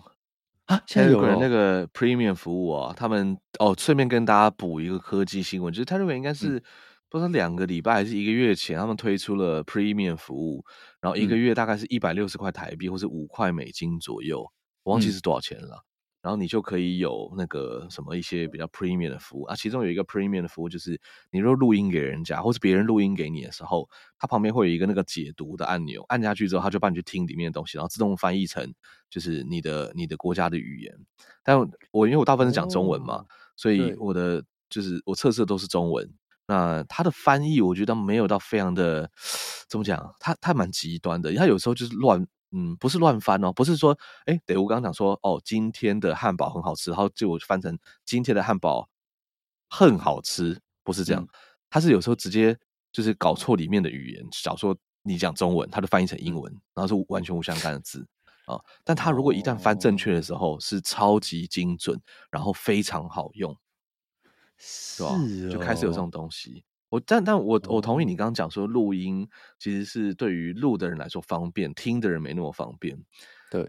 啊，现在有人那个 Premium 服务啊。他们哦，顺便跟大家补一个科技新闻，就是 Telegram 应该是、嗯、不知道两个礼拜还是一个月前，他们推出了 Premium 服务，然后一个月大概是一百六十块台币，或是五块美金左右，我忘记是多少钱了。嗯然后你就可以有那个什么一些比较 premium 的服务啊，其中有一个 premium 的服务就是，你若录音给人家，或是别人录音给你的时候，它旁边会有一个那个解读的按钮，按下去之后，它就帮你去听里面的东西，然后自动翻译成就是你的你的国家的语言。但我因为我大部分是讲中文嘛，哦、所以我的就是我测试的都是中文。那它的翻译我觉得没有到非常的怎么讲，它它蛮极端的，它有时候就是乱。嗯，不是乱翻哦，不是说，哎，对，我刚刚讲说，哦，今天的汉堡很好吃，然后就翻成今天的汉堡很好吃，不是这样，他、嗯、是有时候直接就是搞错里面的语言，假如说你讲中文，他就翻译成英文，然后是完全无相干的字啊、哦。但他如果一旦翻正确的时候，是超级精准，然后非常好用，是吧？就开始有这种东西。我但但我我同意你刚刚讲说，录音其实是对于录的人来说方便，听的人没那么方便。对。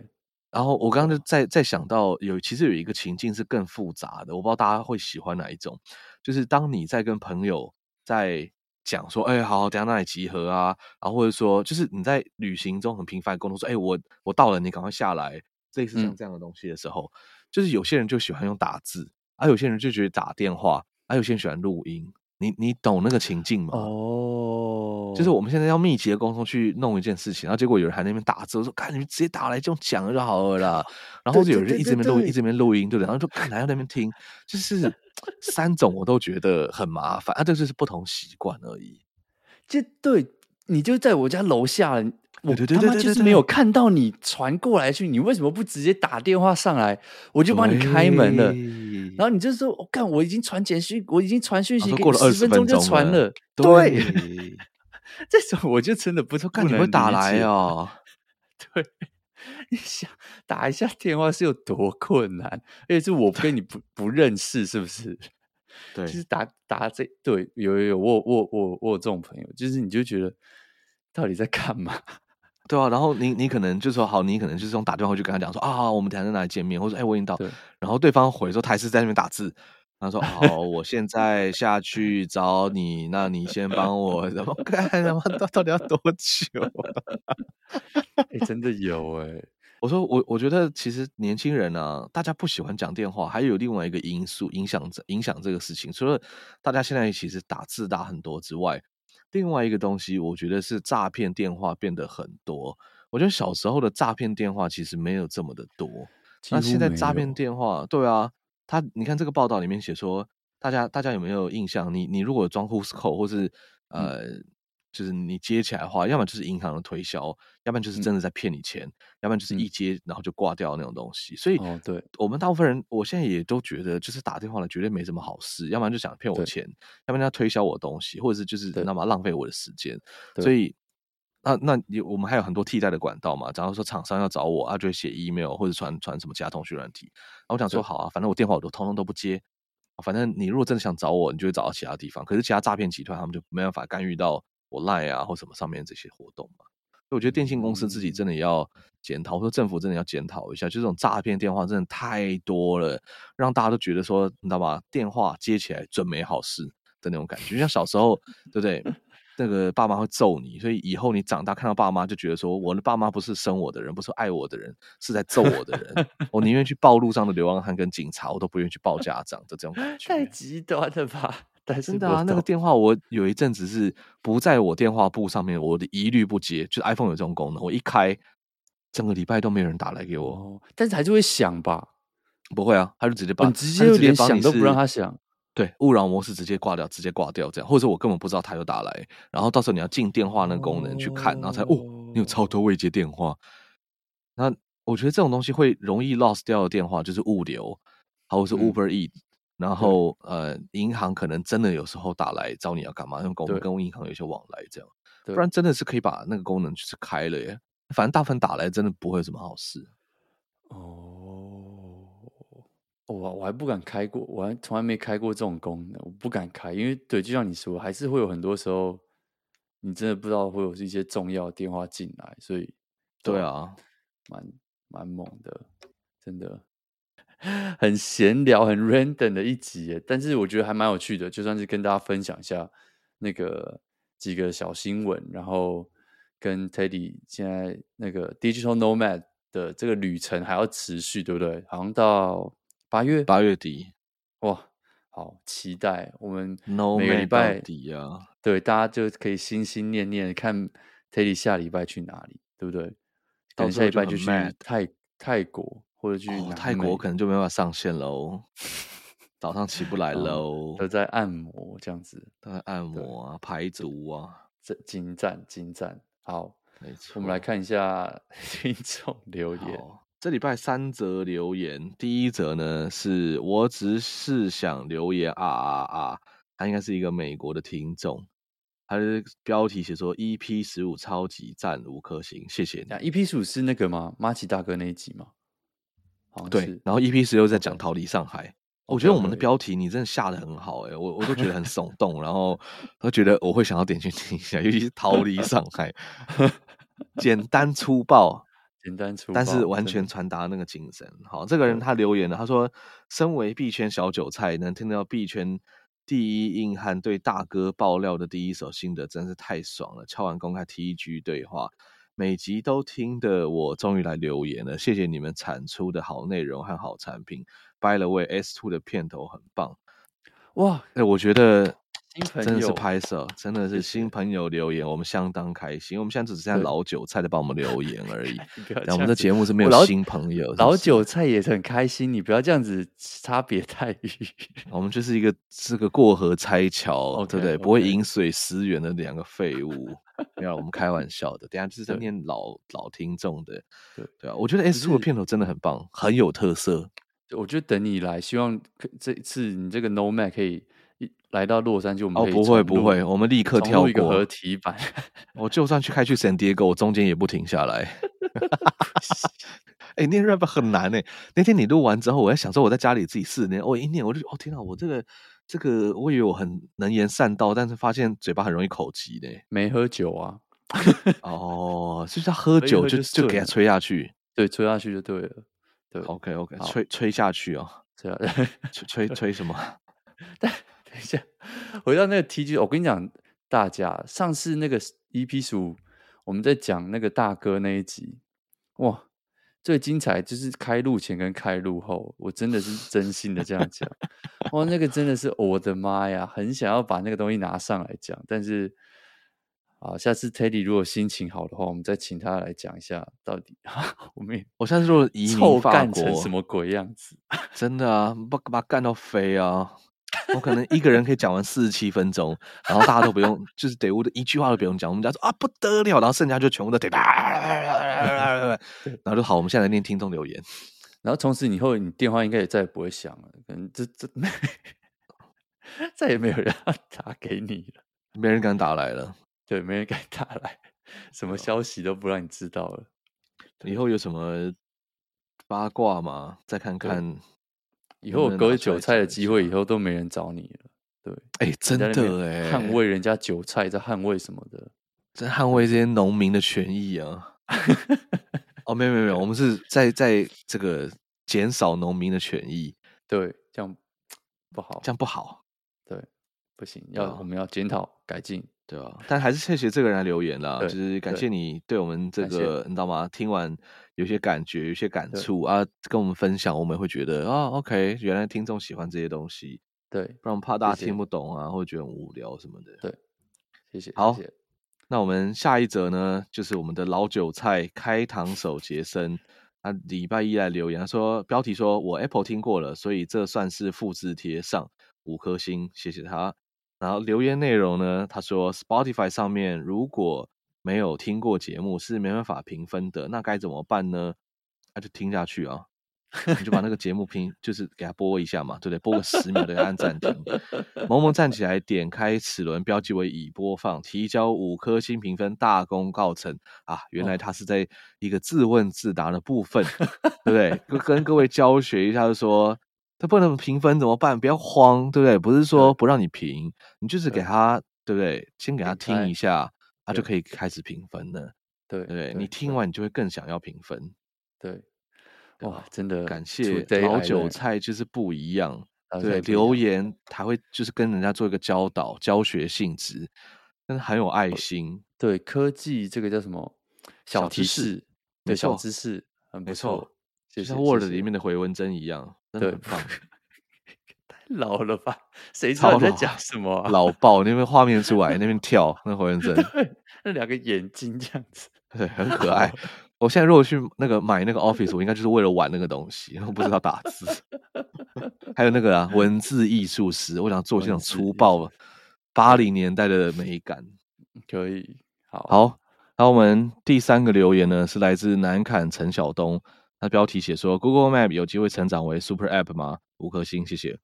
然后我刚刚就在在想到有其实有一个情境是更复杂的，我不知道大家会喜欢哪一种。就是当你在跟朋友在讲说，哎，好好，等下那里集合啊，然后或者说就是你在旅行中很频繁沟通说，哎，我我到了，你赶快下来，类似像这样的东西的时候，嗯，就是有些人就喜欢用打字，而，啊，有些人就觉得打电话，而，啊，有些人喜欢录音。你你懂那个情境吗？哦、oh.，就是我们现在要密集的沟通去弄一件事情，然后结果有人还在那边打字，我说：“看你们直接打来就讲就好了啦。”然后就有人一直边录音，一直边录音，对不对？然后就看还要那边听，就是三种我都觉得很麻烦啊，这就是不同习惯而已。这对你就在我家楼下，我他妈就是没有看到你传过来去，你为什么不直接打电话上来，我就帮你开门了。然后你就说：“我、哦、看我已经传简讯，我已经传讯息给你十分钟就传了。了”对，这种我就真的不是看你会打来哦。对，你想打一下电话是有多困难？而且是我跟你不不认识，是不是？对，就是打打这对有有有，我我我我有这种朋友，就是你就觉得到底在干嘛？对啊，然后你你可能就说好，你可能就是用打电话去跟他讲说啊，我们等下在哪里见面，或者哎我已经到，然后对方回说他还是在那边打字，他说好，我现在下去找你，那你先帮我然后看，他妈到到底要多久？哎，真的有哎，我说我我觉得其实年轻人呢、啊，大家不喜欢讲电话，还有另外一个因素影响着影响这个事情。除了大家现在其实打字打很多之外，另外一个东西，我觉得是诈骗电话变得很多。我觉得小时候的诈骗电话其实没有这么的多，那现在诈骗电话，对啊，他你看这个报道里面写说，大家大家有没有印象？你你如果装 Who's Call 或是呃。嗯就是你接起来的话，要么就是银行的推销，要不然就是真的在骗你钱，嗯、要不然就是一接然后就挂掉那种东西。所以，哦，对，我们大部分人，我现在也都觉得，就是打电话来绝对没什么好事，要不然就想骗我钱，要不然要推销我东西，或者是就是那么浪费我的时间。所以，那那你我们还有很多替代的管道嘛？假如说厂商要找我，啊，就会写 email 或者传传什么其他通讯软体。然后我想说，好啊，反正我电话我都通通都不接，反正你如果真的想找我，你就会找到其他地方。可是其他诈骗集团他们就没办法干预到。我 Line 啊，或什么上面这些活动嘛，所以我觉得电信公司自己真的要检讨，或者政府真的要检讨一下，就这种诈骗电话真的太多了，让大家都觉得说，你知道吗？电话接起来准没好事的那种感觉，就像小时候，对不对？那个爸妈会揍你，所以以后你长大看到爸妈就觉得说，我的爸妈不是生我的人，不是爱我的人，是在揍我的人。我宁愿去报路上的流浪汉跟警察，我都不愿意去报家长的这种感觉。太极端了吧？真的啊，那个电话我有一阵子是不在我电话簿上面，我的一律不接。就是 iPhone 有这种功能，我一开，整个礼拜都没有人打来给我。哦，但是还是会响吧？不会啊，他就直接把，你直接连响都不让他响。对，勿扰模式直接挂掉，直接挂掉这样，或者我根本不知道他有打来，然后到时候你要进电话那个功能去看，然后才哦，你有超多未接电话。那我觉得这种东西会容易 lost 掉的电话就是物流，或者是 Uber Eat。嗯然后呃，银行可能真的有时候打来找你要干嘛？因为我们跟银行有些往来，这样，不然真的是可以把那个功能就是开了耶。反正大部分打来真的不会有什么好事。哦，我我还不敢开过，我还从来没开过这种功能，我不敢开，因为对，就像你说，还是会有很多时候，你真的不知道会有一些重要电话进来，所以对啊，蛮蛮猛的，真的。很闲聊、很 random 的一集，但是我觉得还蛮有趣的，就算是跟大家分享一下那个几个小新闻，然后跟 Teddy 现在那个 Digital Nomad 的这个旅程还要持续，对不对？好像到八月八月底，哇，好期待！我们每个礼拜底啊，对，大家就可以心心念念看 Teddy 下礼拜去哪里，对不对？等下礼拜就去泰泰国。或者去、哦、泰国，可能就没办法上线喽。早上起不来喽、哦，都在按摩这样子，都在按摩啊，排毒啊，这精湛精湛。好，没错，我们来看一下 听众留言。这礼拜三则留言，第一则呢是我只是想留言啊啊啊，他应该是一个美国的听众，他的标题写说 EP 十五超级赞五颗星，谢谢你。EP 十五是那个吗？马奇大哥那一集吗？对，然后 EP 十六在讲逃离上海。我觉得我们的标题你真的下的很好哎、欸，我我都觉得很耸动，然后都觉得我会想要点进去听一下，尤其是逃离上海，简单粗暴，简单粗暴，但是完全传达那个精神。好，这个人他留言了，他说：“身为币圈小韭菜，能听到币圈第一硬汉对大哥爆料的第一手心得，真是太爽了。”敲完公开 TG 对话。每集都听的我终于来留言了，谢谢你们产出的好内容和好产品。By the way, S Two 的片头很棒，哇！哎，我觉得真的是拍摄，真的是新朋友留言，我们相当开心。我们现在只剩下老韭菜在帮我们留言而已。我们的节目是没有新朋友，老韭菜也很开心。你不要这样子差别待遇，我们就是一个是个过河拆桥，对不对？不会饮水思源的两个废物。没有，我们开玩笑的。等下就是在念老老听众的，对对啊。我觉得 S Two 的片头真的很棒，很有特色。我觉得等你来，希望这次你这个 Nomad 可以一来到洛杉矶，我们哦，不会不会，我们立刻跳过一个合体版。我就算去开去 San Diego，我中间也不停下来。哎、欸，念 rap 很难哎、欸。那天你录完之后，我在想说我在家里自己试念，我一念我就哦天哪，我这个。这个我以为我很能言善道，但是发现嘴巴很容易口急的。没喝酒啊？哦，就是他喝酒就就给他吹下去，对，吹下去就对了。对，OK OK，吹吹下去哦，吹吹吹吹什么？但等一下，回到那个 TG，我跟你讲，大家上次那个 EP 十五，我们在讲那个大哥那一集，哇，最精彩就是开录前跟开录后，我真的是真心的这样讲。哇，那个真的是我的妈呀，很想要把那个东西拿上来讲，但是。啊，下次 Teddy 如果心情好的话，我们再请他来讲一下到底。我们我下次如果移民臭干成什么鬼样子？真的啊，把把干到飞啊！我可能一个人可以讲完四十七分钟，然后大家都不用，就是得我的一句话都不用讲。我们家说啊不得了，然后剩下就全部都得，然后就好。我们现在来念听众留言，然后从此以后你电话应该也再也不会响了，可能这这再也没有人要打给你了，没人敢打来了。对，没人敢打来，什么消息都不让你知道了。以后有什么八卦吗？再看看。以后割韭菜的机会，以后都没人找你了。对，哎、欸，真的哎，捍卫人家韭菜，在捍卫什么的？在捍卫这些农民的权益啊！哦，没有没有没有，我们是在在这个减少农民的权益。对，这样不好，这样不好。对，不行，要我们要检讨改进。对啊，但还是谢谢这个人来留言啦，就是感谢你对我们这个，你知道吗？听完有些感觉，有些感触啊，跟我们分享，我们会觉得啊，OK，原来听众喜欢这些东西，对，不然怕大家听不懂啊，或者觉得很无聊什么的。对，谢谢。好，谢谢，那我们下一则呢，就是我们的老韭菜开膛手杰森，他礼拜一来留言，他说标题说我 Apple 听过了，所以这算是复制贴上五颗星，谢谢他。然后留言内容呢？他说，Spotify 上面如果没有听过节目是没办法评分的，那该怎么办呢？那、就听下去啊，你就把那个节目评，就是给他播一下嘛，对不对？播个十秒，对，按暂停。萌萌站起来，点开齿轮，标记为已播放，提交五颗星评分，大功告成啊！原来他是在一个自问自答的部分，对不对？跟各位教学一下，就说。他不能评分怎么办？不要慌，对不对？不是说不让你评，你就是给他，对，不对？先给他听一下，他就可以开始评分了。对，对，你听完你就会更想要评分。对，哇，真的感谢老韭菜，就是不一样。对，留言他会就是跟人家做一个教导、教学性质，但是很有爱心。对，科技这个叫什么？小提示，对，小知识，很不错。就像 Word 里面的回文针一样。对，太老了吧？谁知道你在讲什么、啊？老爆，那边画面出来，那边跳，那回纹 针，那两个眼睛这样子，对，很可爱。我现在如果去那个买那个 Office，我应该就是为了玩那个东西，我不知道打字。还有那个啊，文字艺术师，我想做这种粗暴八零年代的美感。可以，好，好。然后我们第三个留言呢，是来自南坎陈晓东。他标题写说：“Google Map 有机会成长为 Super App 吗？”五颗星，谢谢。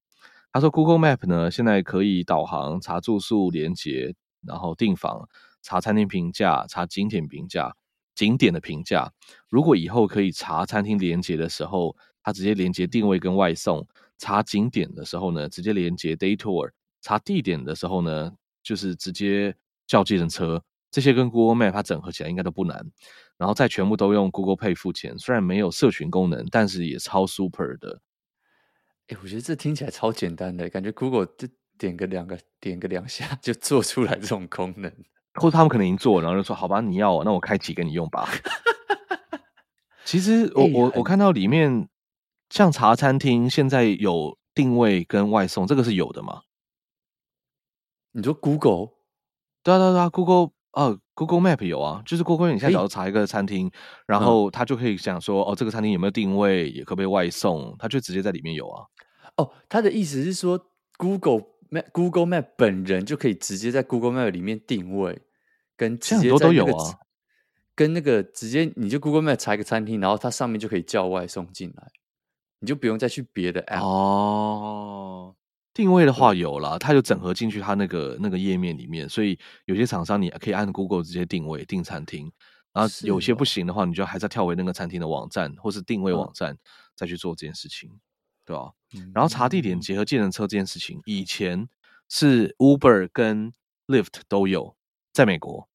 他说：“Google Map 呢，现在可以导航、查住宿连接，然后订房、查餐厅评价、查景点评价、景点的评价。如果以后可以查餐厅连接的时候，它直接连接定位跟外送；查景点的时候呢，直接连接 Day Tour；查地点的时候呢，就是直接叫计程车。这些跟 Google Map 它整合起来应该都不难。”然后再全部都用 Google Pay 付钱，虽然没有社群功能，但是也超 super 的。哎，我觉得这听起来超简单的，感觉 Google 就点个两个，点个两下 就做出来这种功能，或者他们可能已经做，然后就说：“好吧，你要，那我开启给你用吧。”其实我我我看到里面像茶餐厅现在有定位跟外送，这个是有的吗？你说 Google？对啊对啊对啊，Google。啊，Google Map 有啊，就是 Google，你现在只要查一个餐厅，然后他就可以想说，哦，这个餐厅有没有定位，也可不可以外送，他就直接在里面有啊。哦，他的意思是说，Google Map，Google Map 本人就可以直接在 Google Map 里面定位，跟直接在、那个、都有啊，跟那个直接你就 Google Map 查一个餐厅，然后它上面就可以叫外送进来，你就不用再去别的 App 哦。定位的话有了，它就整合进去它那个那个页面里面，所以有些厂商你可以按 Google 直接定位订餐厅，然后有些不行的话，你就还是要跳回那个餐厅的网站或是定位网站再去做这件事情，对吧？然后查地点结合计程车这件事情，以前是 Uber 跟 Lyft 都有，在美国，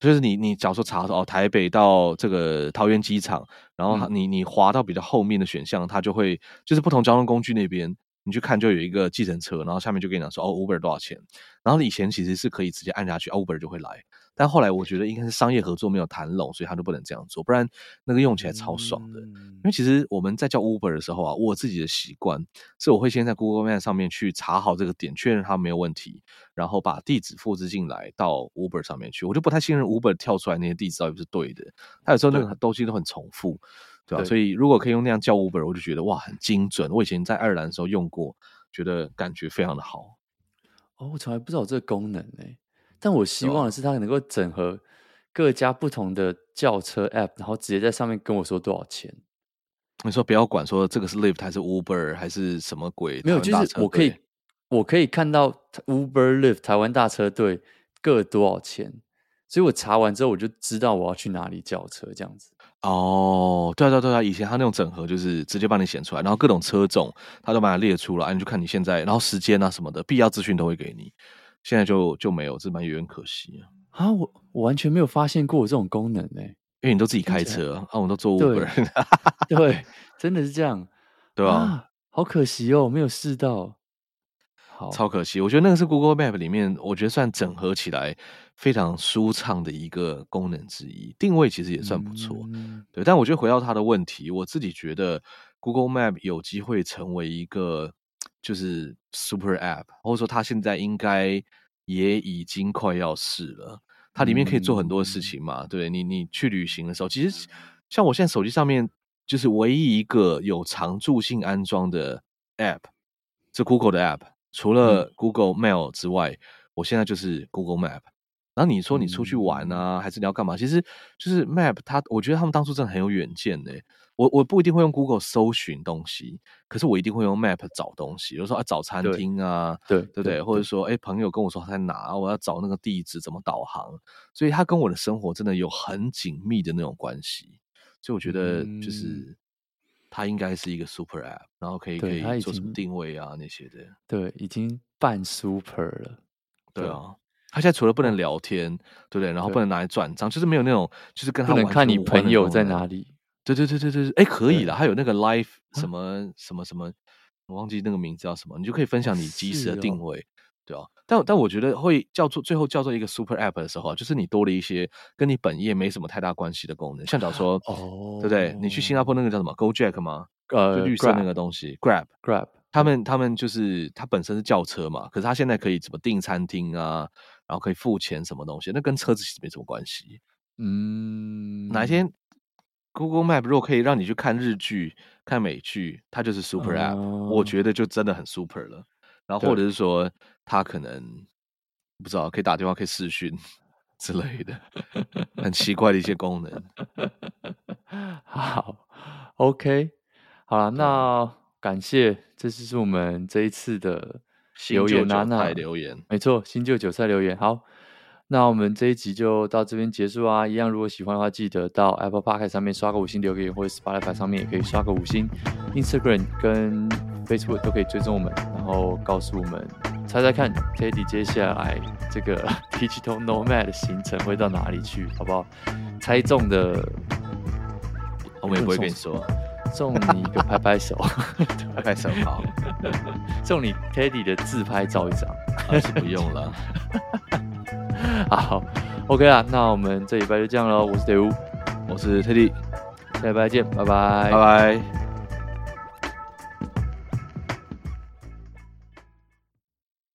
就是你你假如说查哦台北到这个桃园机场，然后你你滑到比较后面的选项，它就会就是不同交通工具那边。你去看，就有一个计程车，然后下面就跟你讲说，哦，Uber 多少钱？然后以前其实是可以直接按下去，Uber 就会来。但后来我觉得应该是商业合作没有谈拢，所以他都不能这样做，不然那个用起来超爽的。嗯、因为其实我们在叫 Uber 的时候啊，我自己的习惯是我会先在 Google Map 上面去查好这个点，确认它没有问题，然后把地址复制进来到 Uber 上面去。我就不太信任 Uber 跳出来那些地址到底是对的，它有时候那个东西都很重复，对吧？对，所以如果可以用那样叫 Uber，我就觉得哇，很精准。我以前在爱尔兰的时候用过，觉得感觉非常的好。哦，我从来不知道有这个功能呢。但我希望的是，它能够整合各家不同的轿车 App，然后直接在上面跟我说多少钱。你说不要管说这个是 Lift 还是 Uber 还是什么鬼？没有，就是我可以我可以看到 Uber、Lift 台湾大车队各多少钱，所以我查完之后我就知道我要去哪里叫车这样子。哦，对啊对啊对啊，以前他那种整合就是直接帮你显出来，然后各种车种他都把它列出来，你就看你现在，然后时间啊什么的必要资讯都会给你。现在就就没有，这蛮有点可惜啊！啊，我我完全没有发现过这种功能呢，因为你都自己开车啊，我们都坐 Uber，对，对，真的是这样，对吧？啊，好可惜哦，没有试到，好，超可惜。我觉得那个是 Google Map 里面，我觉得算整合起来非常舒畅的一个功能之一。定位其实也算不错，嗯，对。但我觉得回到它的问题，我自己觉得 Google Map 有机会成为一个。就是 Super App，或者说它现在应该也已经快要是了。它里面可以做很多事情嘛？嗯、对你，你去旅行的时候，其实像我现在手机上面就是唯一一个有常驻性安装的 App，是 Google 的 App，除了 Google Mail 之外，嗯、我现在就是 Google Map。然后你说你出去玩啊，嗯、还是你要干嘛？其实就是 Map，它我觉得他们当初真的很有远见的。我我不一定会用 Google 搜寻东西，可是我一定会用 Map 找东西。比如说啊，找餐厅啊，对对不对？或者说，哎，朋友跟我说他在哪，我要找那个地址怎么导航。所以它跟我的生活真的有很紧密的那种关系。所以我觉得就是它应该是一个 Super App，然后可以可以做什么定位啊那些的。对，已经半 Super 了。对啊，它现在除了不能聊天，对不对？然后不能拿来转账，就是没有那种就是跟他不能看你朋友在哪里。对对对对对，哎，可以的，还有那个 Life 什么什么什么，我忘记那个名字叫什么，你就可以分享你即时的定位，哦、对啊。但但我觉得会叫做最后叫做一个 super app 的时候，就是你多了一些跟你本业没什么太大关系的功能，像假如说，哦，对不对？你去新加坡那个叫什么 GoJack 吗？呃，就绿色那个东西 Grab Grab，他们他们就是它本身是叫车嘛，可是它现在可以怎么订餐厅啊，然后可以付钱什么东西，那跟车子其实没什么关系。嗯，哪一天？Google Map 如果可以让你去看日剧、看美剧，它就是 Super App，、oh. 我觉得就真的很 Super 了。然后或者是说，它可能不知道可以打电话、可以视讯 之类的，很奇怪的一些功能。好，OK，好了，那感谢，这就是我们这一次的留言啊，那留言，没错，新旧韭菜留言，好。那我们这一集就到这边结束啊！一样，如果喜欢的话，记得到 Apple Podcast 上面刷个五星留言，或者 Spotify 上面也可以刷个五星。Instagram 跟 Facebook 都可以追踪我们，然后告诉我们，猜猜看，Teddy 接下来这个 Digital Nomad 的行程会到哪里去，好不好？猜中的，我们也不会跟你说，送你一个拍拍手，拍拍手好，送你 Teddy 的自拍照一张，还是不用了。好，OK 啦，那我们这礼拜就这样喽。我是德乌，我是特地下礼拜见，拜拜，拜拜。